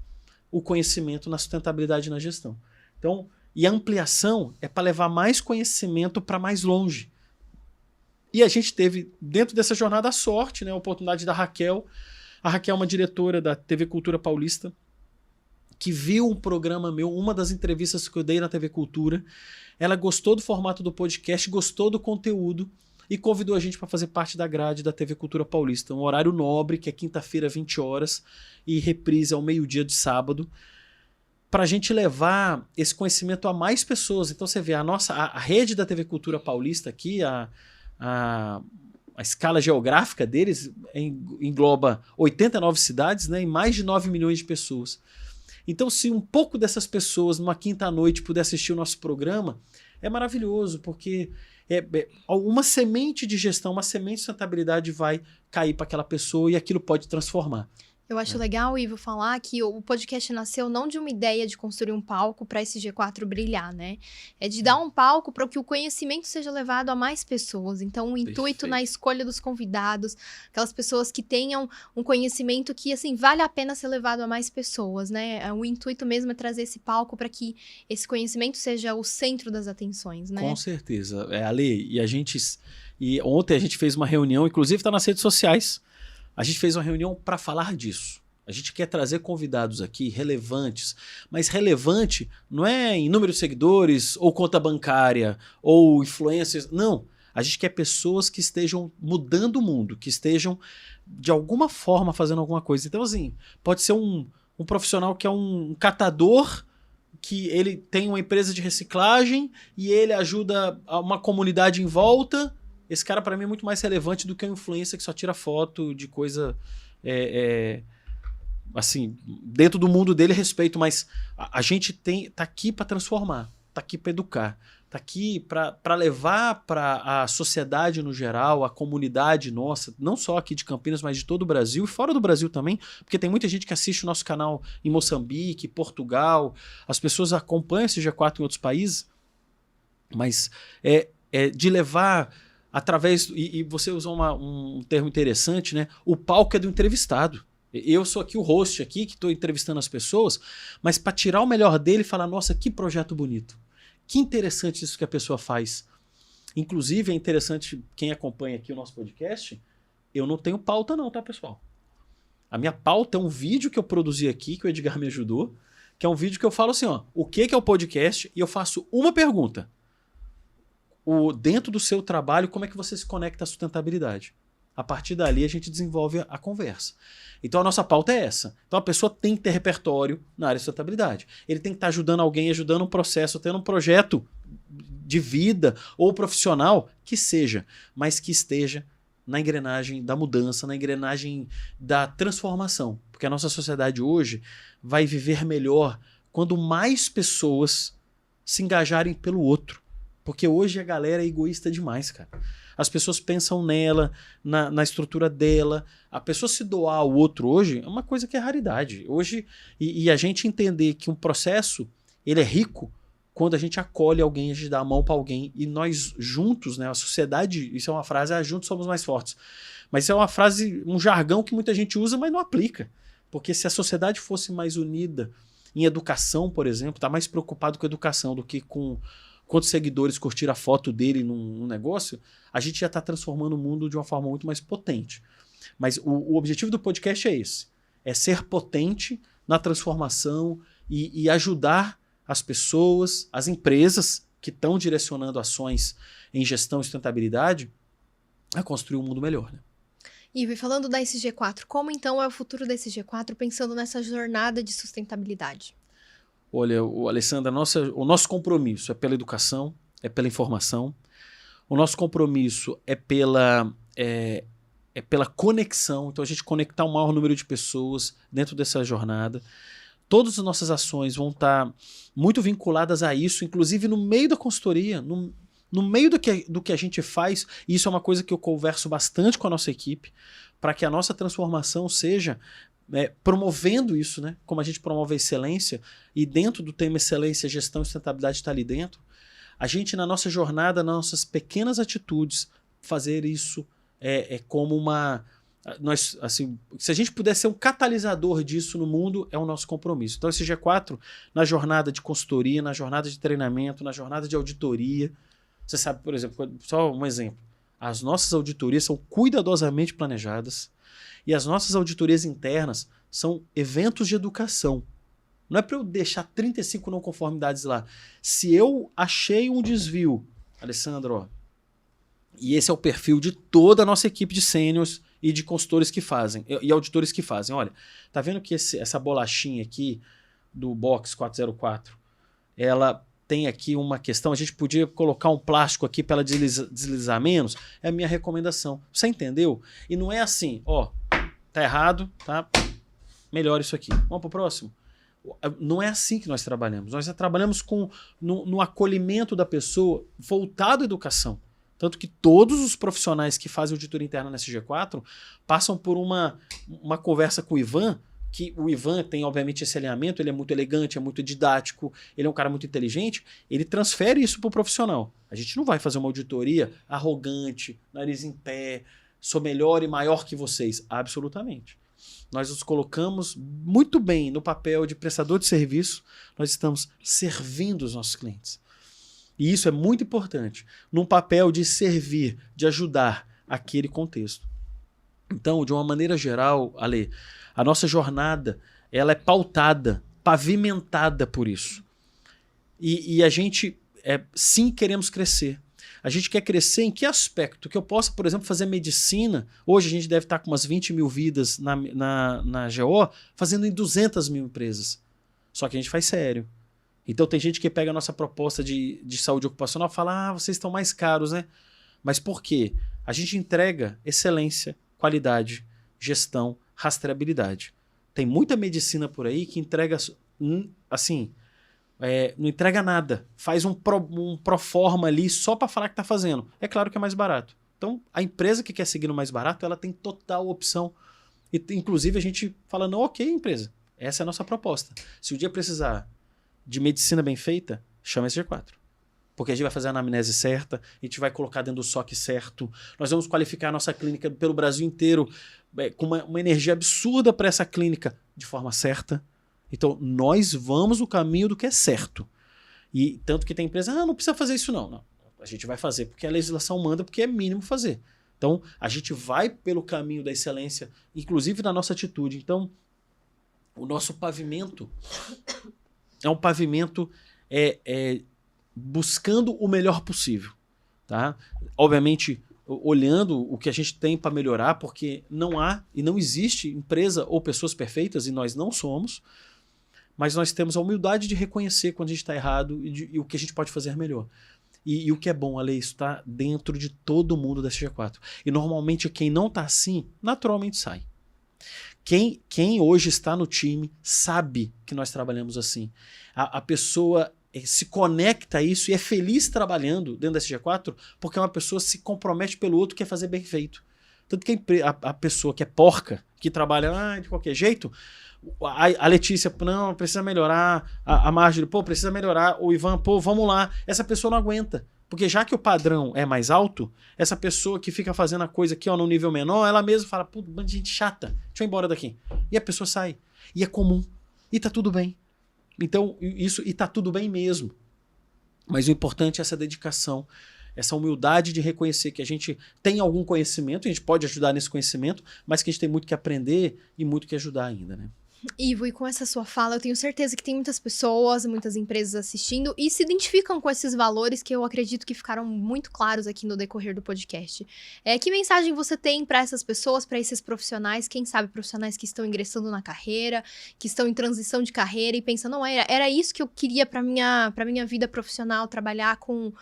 o conhecimento na sustentabilidade e na gestão. Então, e a ampliação é para levar mais conhecimento para mais longe. E a gente teve, dentro dessa jornada, a sorte, né, a oportunidade da Raquel. A Raquel é uma diretora da TV Cultura Paulista, que viu um programa meu, uma das entrevistas que eu dei na TV Cultura. Ela gostou do formato do podcast, gostou do conteúdo e convidou a gente para fazer parte da grade da TV Cultura Paulista. Um horário nobre, que é quinta-feira, 20 horas, e reprise ao meio-dia de sábado, para a gente levar esse conhecimento a mais pessoas. Então você vê, a nossa a, rede da TV Cultura Paulista aqui, a, a, a escala geográfica deles engloba 89 cidades né, e mais de 9 milhões de pessoas. Então, se um pouco dessas pessoas, numa quinta-noite, puder assistir o nosso programa, é maravilhoso, porque é, é, uma semente de gestão, uma semente de sustentabilidade vai cair para aquela pessoa e aquilo pode transformar. Eu acho é. legal, Ivo, falar que o podcast nasceu não de uma ideia de construir um palco para esse G4 brilhar, né? É de dar um palco para que o conhecimento seja levado a mais pessoas. Então, o intuito Perfeito. na escolha dos convidados, aquelas pessoas que tenham um conhecimento que, assim, vale a pena ser levado a mais pessoas, né? É, o intuito mesmo é trazer esse palco para que esse conhecimento seja o centro das atenções, né? Com certeza. É, Ale, e a gente. E ontem a gente fez uma reunião, inclusive está nas redes sociais a gente fez uma reunião para falar disso. A gente quer trazer convidados aqui relevantes, mas relevante não é em número de seguidores, ou conta bancária, ou influências. Não. A gente quer pessoas que estejam mudando o mundo, que estejam de alguma forma fazendo alguma coisa. Então, assim, pode ser um, um profissional que é um catador, que ele tem uma empresa de reciclagem e ele ajuda uma comunidade em volta esse cara, para mim, é muito mais relevante do que um influencer que só tira foto de coisa. É, é, assim, dentro do mundo dele, respeito, mas a, a gente tem tá aqui para transformar, tá aqui para educar, tá aqui para levar para a sociedade no geral, a comunidade nossa, não só aqui de Campinas, mas de todo o Brasil e fora do Brasil também, porque tem muita gente que assiste o nosso canal em Moçambique, Portugal, as pessoas acompanham esse G4 em outros países, mas é, é de levar através. E, e você usou uma, um termo interessante, né? O palco é do entrevistado. Eu sou aqui o host aqui, que estou entrevistando as pessoas, mas para tirar o melhor dele e falar, nossa, que projeto bonito. Que interessante isso que a pessoa faz. Inclusive, é interessante, quem acompanha aqui o nosso podcast, eu não tenho pauta não, tá, pessoal? A minha pauta é um vídeo que eu produzi aqui, que o Edgar me ajudou, que é um vídeo que eu falo assim, ó, o que, que é o podcast? E eu faço uma pergunta o, dentro do seu trabalho, como é que você se conecta à sustentabilidade. A partir dali, a gente desenvolve a, conversa. Então, a nossa pauta é essa. Então, a pessoa tem que ter repertório na área de sustentabilidade. Ele tem que estar ajudando alguém, ajudando um processo, tendo um projeto de vida ou profissional, que seja, mas que esteja na engrenagem da mudança, na engrenagem da transformação. Porque a nossa sociedade hoje vai viver melhor quando mais pessoas se engajarem pelo outro. Porque hoje a galera é egoísta demais, cara. As pessoas pensam nela, na, na estrutura dela. A pessoa se doar ao outro hoje é uma coisa que é raridade. Hoje, e, e, a gente entender que um processo ele é rico quando a gente acolhe alguém, a gente dá a mão para alguém e nós juntos, né? A sociedade, isso é uma frase, ah, juntos somos mais fortes. Mas isso é uma frase, um jargão que muita gente usa, mas não aplica. Porque se a sociedade fosse mais unida em educação, por exemplo, está mais preocupado com educação do que com quantos seguidores curtiram a foto dele num, num negócio, a gente já está transformando o mundo de uma forma muito mais potente. Mas o, o, objetivo do podcast é esse: é ser potente na transformação e, e ajudar as pessoas, as empresas que estão direcionando ações em gestão e sustentabilidade a construir um mundo melhor. Né? E falando da SG4, como então é o futuro da SG4 pensando nessa jornada de sustentabilidade? Olha, o Alessandra, nossa, o nosso compromisso é pela educação, é pela informação. O nosso compromisso é pela é, é pela conexão. Então a gente conectar o maior número de pessoas dentro dessa jornada. Todas as nossas ações vão estar muito vinculadas a isso, inclusive no meio da consultoria, no, no meio do que, do que a gente faz. E isso é uma coisa que eu converso bastante com a nossa equipe, para que a nossa transformação seja é, promovendo isso, né? Como a gente promove a excelência, e dentro do tema excelência, gestão e sustentabilidade está ali dentro, a gente, na nossa jornada, nas nossas pequenas atitudes, fazer isso é, é como uma. Nós, assim, se a gente puder ser um catalisador disso no mundo, é o nosso compromisso. Então, esse G4, na jornada de consultoria, na jornada de treinamento, na jornada de auditoria, você sabe, por exemplo, só um exemplo. As nossas auditorias são cuidadosamente planejadas e as nossas auditorias internas são eventos de educação. Não é para eu deixar 35 não conformidades lá. Se eu achei um desvio, Alessandro, ó, e esse é o perfil de toda a nossa equipe de sêniors e de consultores que fazem, e auditores que fazem. Olha, tá vendo que esse, essa bolachinha aqui do Box 404, ela tem aqui uma questão, a gente podia colocar um plástico aqui para ela deslizar, menos, é a minha recomendação. Você entendeu? E não é assim, ó, tá errado, tá? Melhor isso aqui. Vamos pro próximo. Não é assim que nós trabalhamos. Nós trabalhamos com no, no acolhimento da pessoa voltado à educação. Tanto que todos os profissionais que fazem auditoria interna na SG4 passam por uma, uma conversa com o Ivan, que o Ivan tem, obviamente, esse alinhamento, ele é muito elegante, é muito didático, ele é um cara muito inteligente, ele transfere isso para o profissional. A gente não vai fazer uma auditoria arrogante, nariz em pé, sou melhor e maior que vocês. Absolutamente. Nós nos colocamos muito bem no papel de prestador de serviço, nós estamos servindo os nossos clientes. E isso é muito importante, num papel de servir, de ajudar aquele contexto. Então, de uma maneira geral, Ale, a nossa jornada ela é pautada, pavimentada por isso. E, e a gente é, sim queremos crescer. A gente quer crescer em que aspecto? Que eu possa, por exemplo, fazer medicina. Hoje a gente deve estar com umas 20 mil vidas na, na, na GO, fazendo em 200 mil empresas. Só que a gente faz sério. Então tem gente que pega a nossa proposta de, de saúde ocupacional e fala: ah, vocês estão mais caros, né? Mas por quê? A gente entrega excelência, qualidade, gestão, rastreabilidade. Tem muita medicina por aí que entrega, assim, é, não entrega nada. Faz um pro, um pro forma ali só para falar que está fazendo. É claro que é mais barato. Então, a empresa que quer seguir no mais barato, ela tem total opção. E, inclusive, a gente fala, não, ok, empresa, essa é a nossa proposta. Se o dia precisar de medicina bem feita, chama esse G4. Porque a gente vai fazer a anamnese certa, a gente vai colocar dentro do SOC certo, nós vamos qualificar a nossa clínica pelo Brasil inteiro com uma, uma energia absurda para essa clínica de forma certa. Então, nós vamos o caminho do que é certo. E tanto que tem empresa, ah, não precisa fazer isso não. não. A gente vai fazer porque a legislação manda, porque é mínimo fazer. Então, a gente vai pelo caminho da excelência, inclusive na nossa atitude. Então, o nosso pavimento é um pavimento é, é, buscando o melhor possível. Tá? Obviamente, olhando o que a gente tem para melhorar, porque não há e não existe empresa ou pessoas perfeitas, e nós não somos, mas nós temos a humildade de reconhecer quando a gente está errado e, de, e, o que a gente pode fazer melhor. E, e o que é bom, a lei está dentro de todo mundo da CG4. E normalmente quem não está assim, naturalmente sai. Quem, quem hoje está no time sabe que nós trabalhamos assim. A, a pessoa se conecta a isso e é feliz trabalhando dentro da SG4 porque uma pessoa se compromete pelo outro quer fazer bem feito. Tanto que a, a pessoa que é porca, que trabalha ah, de qualquer jeito, a, a Letícia, não, precisa melhorar, a, a Marjorie, pô, precisa melhorar, o Ivan, pô, vamos lá. Essa pessoa não aguenta. Porque já que o padrão é mais alto, essa pessoa que fica fazendo a coisa aqui ó, no nível menor, ela mesma fala, pô, bando de gente chata, deixa eu ir embora daqui. E a pessoa sai. E é comum. E tá tudo bem. Então, isso, e tá tudo bem mesmo. Mas o importante é essa dedicação, essa humildade de reconhecer que a gente tem algum conhecimento, a gente pode ajudar nesse conhecimento, mas que a gente tem muito que aprender e muito que ajudar ainda, né? Ivo, e com essa sua fala, eu tenho certeza que tem muitas pessoas, muitas empresas assistindo e se identificam com esses valores que eu acredito que ficaram muito claros aqui no decorrer do podcast. É, que mensagem você tem para essas pessoas, para esses profissionais, quem sabe profissionais que estão ingressando na carreira, que estão em transição de carreira e pensam, não, era, era isso que eu queria para minha, minha vida profissional, trabalhar com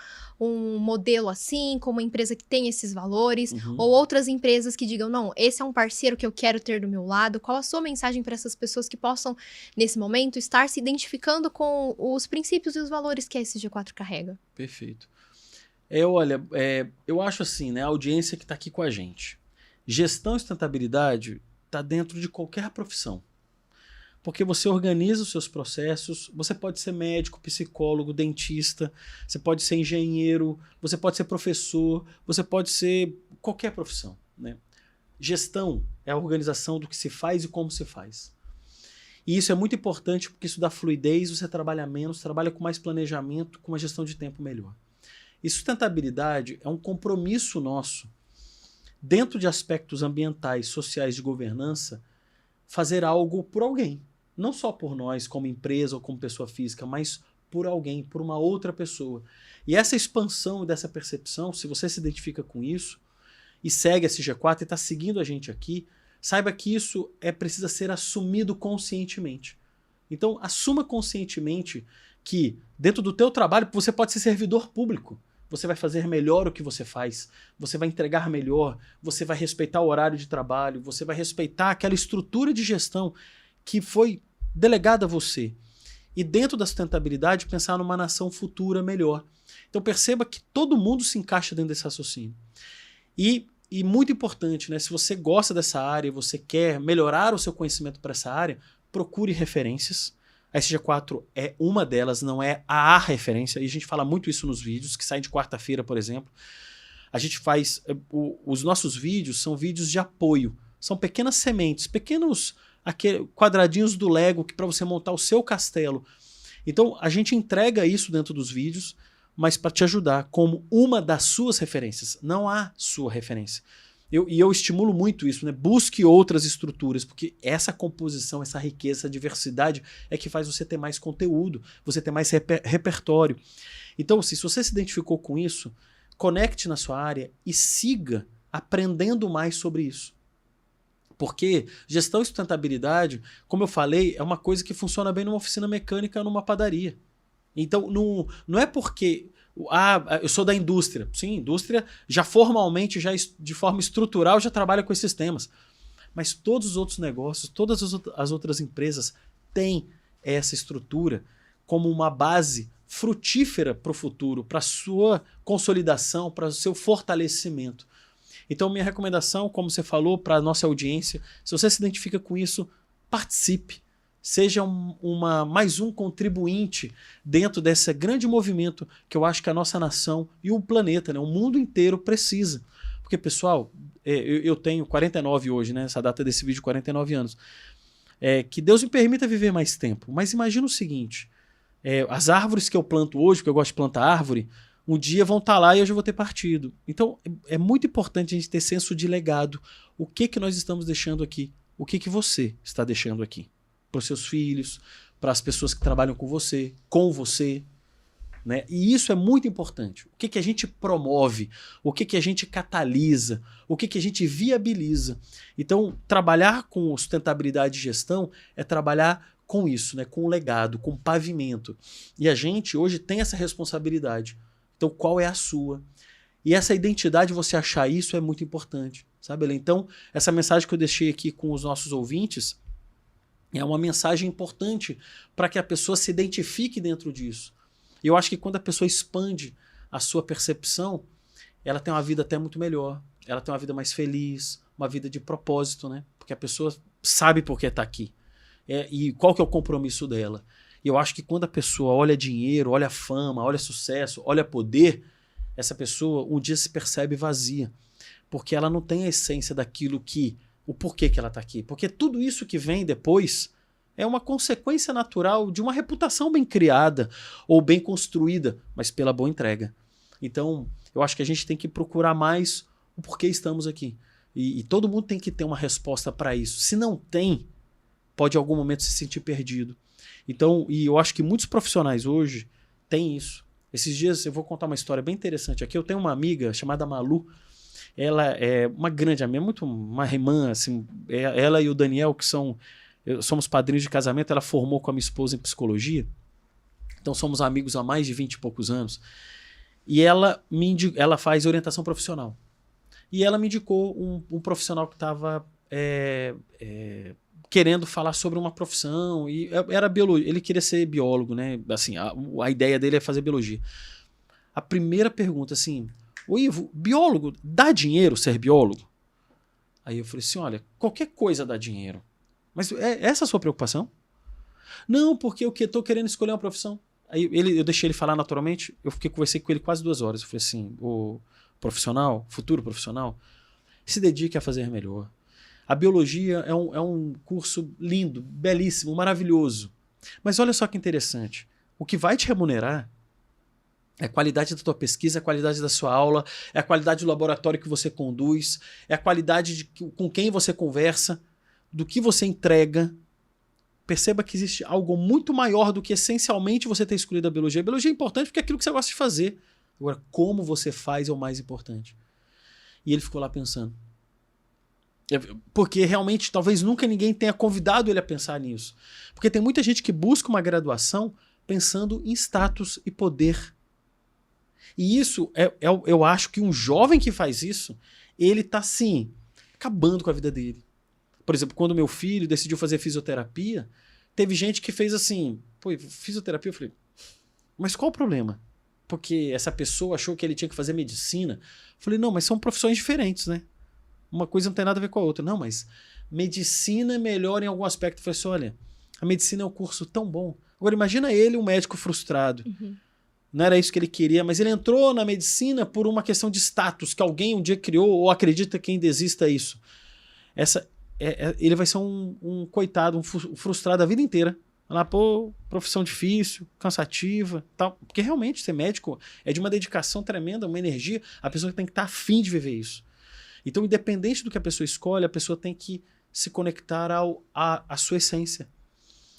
um modelo assim, com uma empresa que tem esses valores, uhum. ou outras empresas que digam, não, esse é um parceiro que eu quero ter do meu lado. Qual a sua mensagem para essas pessoas que possam, nesse momento, estar se identificando com os princípios e os valores que a SG4 carrega? Perfeito. É, olha, é, eu acho assim, né? A audiência que está aqui com a gente. Gestão e sustentabilidade está dentro de qualquer profissão porque você organiza os seus processos. Você pode ser médico, psicólogo, dentista, você pode ser engenheiro, você pode ser professor, você pode ser qualquer profissão. Né? Gestão é a organização do que se faz e como se faz. E isso é muito importante porque isso dá fluidez, você trabalha menos, trabalha com mais planejamento, com uma gestão de tempo melhor. E sustentabilidade é um compromisso nosso, dentro de aspectos ambientais, sociais de governança, fazer algo por alguém. Não só por nós, como empresa ou como pessoa física, mas por alguém, por uma outra pessoa. E essa expansão dessa percepção, se você se identifica com isso e segue a CG4 e está seguindo a gente aqui, saiba que isso é precisa ser assumido conscientemente. Então, assuma conscientemente que dentro do teu trabalho você pode ser servidor público. Você vai fazer melhor o que você faz, você vai entregar melhor, você vai respeitar o horário de trabalho, você vai respeitar aquela estrutura de gestão que foi delegada a você. E dentro da sustentabilidade, pensar numa nação futura melhor. Então perceba que todo mundo se encaixa dentro desse raciocínio. E, e muito importante, né? Se você gosta dessa área você quer melhorar o seu conhecimento para essa área, procure referências. A SG4 é uma delas, não é a referência. E a gente fala muito isso nos vídeos, que saem de quarta-feira, por exemplo. A gente faz. Eh, o, os nossos vídeos são vídeos de apoio. São pequenas sementes, pequenos aquele, quadradinhos do Lego que para você montar o seu castelo. Então a gente entrega isso dentro dos vídeos, mas para te ajudar como uma das suas referências. Não há sua referência. Eu, e eu estimulo muito isso, né? Busque outras estruturas, porque essa composição, essa riqueza, essa diversidade é que faz você ter mais conteúdo, você ter mais reper repertório. Então, se você se identificou com isso, conecte na sua área e siga aprendendo mais sobre isso. Porque gestão e sustentabilidade, como eu falei, é uma coisa que funciona bem numa oficina mecânica, numa padaria. Então, não, não é porque ah, eu sou da indústria. Sim, indústria já formalmente, já de forma estrutural, já trabalha com esses temas. Mas todos os outros negócios, todas as outras empresas têm essa estrutura como uma base frutífera para o futuro, para sua consolidação, para o seu fortalecimento. Então, minha recomendação, como você falou, para a nossa audiência, se você se identifica com isso, participe. Seja um, uma, mais um contribuinte dentro desse grande movimento que eu acho que a nossa nação e o planeta, né, o mundo inteiro precisa. Porque, pessoal, é, eu, eu, tenho 49 hoje, né? Essa data desse vídeo, 49 anos. É, que Deus me permita viver mais tempo. Mas imagina o seguinte: é, as árvores que eu planto hoje, porque eu gosto de plantar árvore, um dia vão estar tá lá e eu já vou ter partido. Então é, é muito importante a gente ter senso de legado. O que que nós estamos deixando aqui? O que que você está deixando aqui? Para os seus filhos, para as pessoas que trabalham com você, com você. Né? E isso é muito importante. O que, que a gente promove, o que, que a gente catalisa, o que, que a gente viabiliza. Então, trabalhar com sustentabilidade e gestão é trabalhar com isso, né? com o legado, com o pavimento. E a gente hoje tem essa responsabilidade. Então, qual é a sua? E essa identidade, você achar isso é muito importante, sabe? Então, essa mensagem que eu deixei aqui com os nossos ouvintes é uma mensagem importante para que a pessoa se identifique dentro disso. Eu acho que quando a pessoa expande a sua percepção, ela tem uma vida até muito melhor. Ela tem uma vida mais feliz, uma vida de propósito, né? Porque a pessoa sabe por que está aqui. É, e qual que é o compromisso dela. E eu acho que quando a pessoa olha dinheiro, olha fama, olha sucesso, olha poder, essa pessoa um dia se percebe vazia. Porque ela não tem a essência daquilo que. o porquê que ela está aqui. Porque tudo isso que vem depois é uma consequência natural de uma reputação bem criada ou bem construída, mas pela boa entrega. Então, eu acho que a gente tem que procurar mais o porquê estamos aqui. E, e todo mundo tem que ter uma resposta para isso. Se não tem, pode em algum momento se sentir perdido. Então, e eu acho que muitos profissionais hoje têm isso. Esses dias eu vou contar uma história bem interessante aqui. Eu tenho uma amiga chamada Malu. Ela é uma grande amiga, muito uma irmã, assim. É, ela e o Daniel, que são. Somos padrinhos de casamento, ela formou com a minha esposa em psicologia. Então somos amigos há mais de 20 e poucos anos. E ela me ela faz orientação profissional. E ela me indicou um, um profissional que estava é, é, querendo falar sobre uma profissão e é, era biologia. Ele queria ser biólogo, né? Assim, a, a ideia dele é fazer biologia. A primeira pergunta, assim, o Ivo, biólogo dá dinheiro ser biólogo? Aí eu falei assim, olha, qualquer coisa dá dinheiro. Mas é essa a sua preocupação? Não, porque eu que estou querendo escolher uma profissão. Aí ele, eu deixei ele falar naturalmente. Eu fiquei conversei com ele quase duas horas. Eu falei assim, o profissional, futuro profissional, se dedique a fazer melhor. A biologia é um, é um curso lindo, belíssimo, maravilhoso. Mas olha só que interessante. O que vai te remunerar é a qualidade da tua pesquisa, é a qualidade da sua aula, é a qualidade do laboratório que você conduz, é a qualidade de com quem você conversa, do que você entrega. Perceba que existe algo muito maior do que essencialmente você ter escolhido a biologia. A biologia é importante porque é aquilo que você gosta de fazer. Agora, como você faz é o mais importante. E ele ficou lá pensando. Porque realmente talvez nunca ninguém tenha convidado ele a pensar nisso. Porque tem muita gente que busca uma graduação pensando em status e poder. E isso, é, é, eu acho que um jovem que faz isso, ele tá sim, acabando com a vida dele. Por exemplo, quando meu filho decidiu fazer fisioterapia, teve gente que fez assim, pô, fisioterapia, eu falei, mas qual o problema? Porque essa pessoa achou que ele tinha que fazer medicina. Eu falei, não, mas são profissões diferentes, né? Uma coisa não tem nada a ver com a outra. Não, mas medicina é melhor em algum aspecto. Eu falei assim, olha, a medicina é um curso tão bom. Agora imagina ele, um médico frustrado. Uhum. Não era isso que ele queria, mas ele entrou na medicina por uma questão de status que alguém um dia criou ou acredita que ainda exista isso. Essa, é, é, ele vai ser um, um coitado, um frustrado a vida inteira. Lá, pô, profissão difícil, cansativa, tal. Porque realmente ser médico é de uma dedicação tremenda, uma energia. A pessoa tem que estar tá afim de viver isso. Então, independente do que a pessoa escolhe, a pessoa tem que se conectar ao, à, à sua essência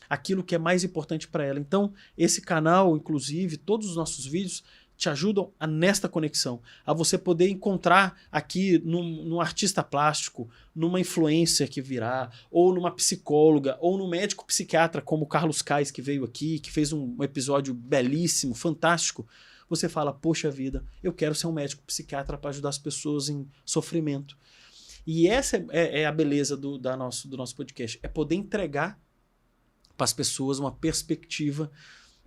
aquilo que é mais importante para ela. Então, esse canal, inclusive, todos os nossos vídeos te ajudam a nesta conexão, a você poder encontrar aqui num, num, artista plástico, numa influência que virá, ou numa psicóloga, ou num médico psiquiatra como Carlos Cais, que veio aqui, que fez um episódio belíssimo, fantástico. Você fala, poxa vida, eu quero ser um médico psiquiatra para ajudar as pessoas em sofrimento. E essa é, é, é a beleza do, da nosso, do nosso podcast, é poder entregar para as pessoas uma perspectiva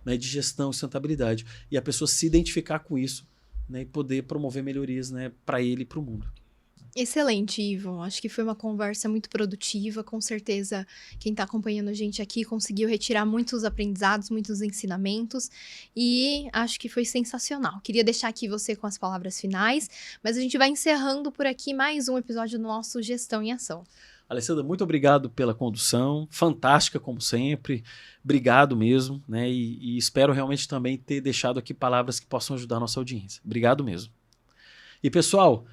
né, de gestão e sustentabilidade. E a pessoa se identificar com isso né, e poder promover melhorias né, para ele e para o mundo. Excelente, Ivo. Acho que foi uma conversa muito produtiva. Com certeza, quem está acompanhando a gente aqui conseguiu retirar muitos aprendizados, muitos ensinamentos. E acho que foi sensacional. Queria deixar aqui você com as palavras finais, mas a gente vai encerrando por aqui mais um episódio do nosso Gestão em Ação. Alessandra, muito obrigado pela condução, fantástica como sempre, obrigado mesmo, né? E, e, espero realmente também ter deixado aqui palavras que possam ajudar a nossa audiência. Obrigado mesmo. E pessoal,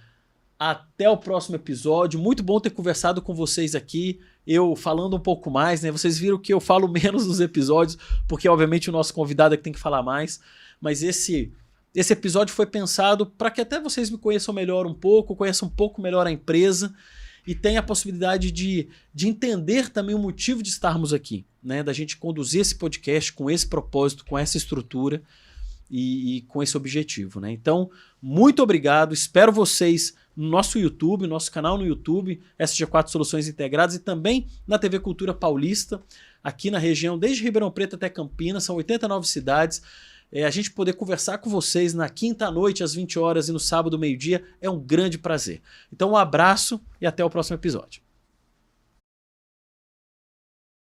até o próximo episódio. Muito bom ter conversado com vocês aqui. Eu falando um pouco mais, né? Vocês viram que eu falo menos nos episódios, porque obviamente o nosso convidado é que tem que falar mais. Mas esse esse episódio foi pensado para que até vocês me conheçam melhor um pouco, conheçam um pouco melhor a empresa e tem a possibilidade de, de entender também o motivo de estarmos aqui, né? Da gente conduzir esse podcast com esse propósito, com essa estrutura e, e com esse objetivo, né? Então, muito obrigado. Espero vocês no nosso YouTube, nosso canal no YouTube, SG4 Soluções Integradas e também na TV Cultura Paulista, aqui na região, desde Ribeirão Preto até Campinas, são 89 cidades. É, a gente poder conversar com vocês na quinta noite, às 20 horas, e no sábado, meio-dia, é um grande prazer. Então, um abraço e até o próximo episódio.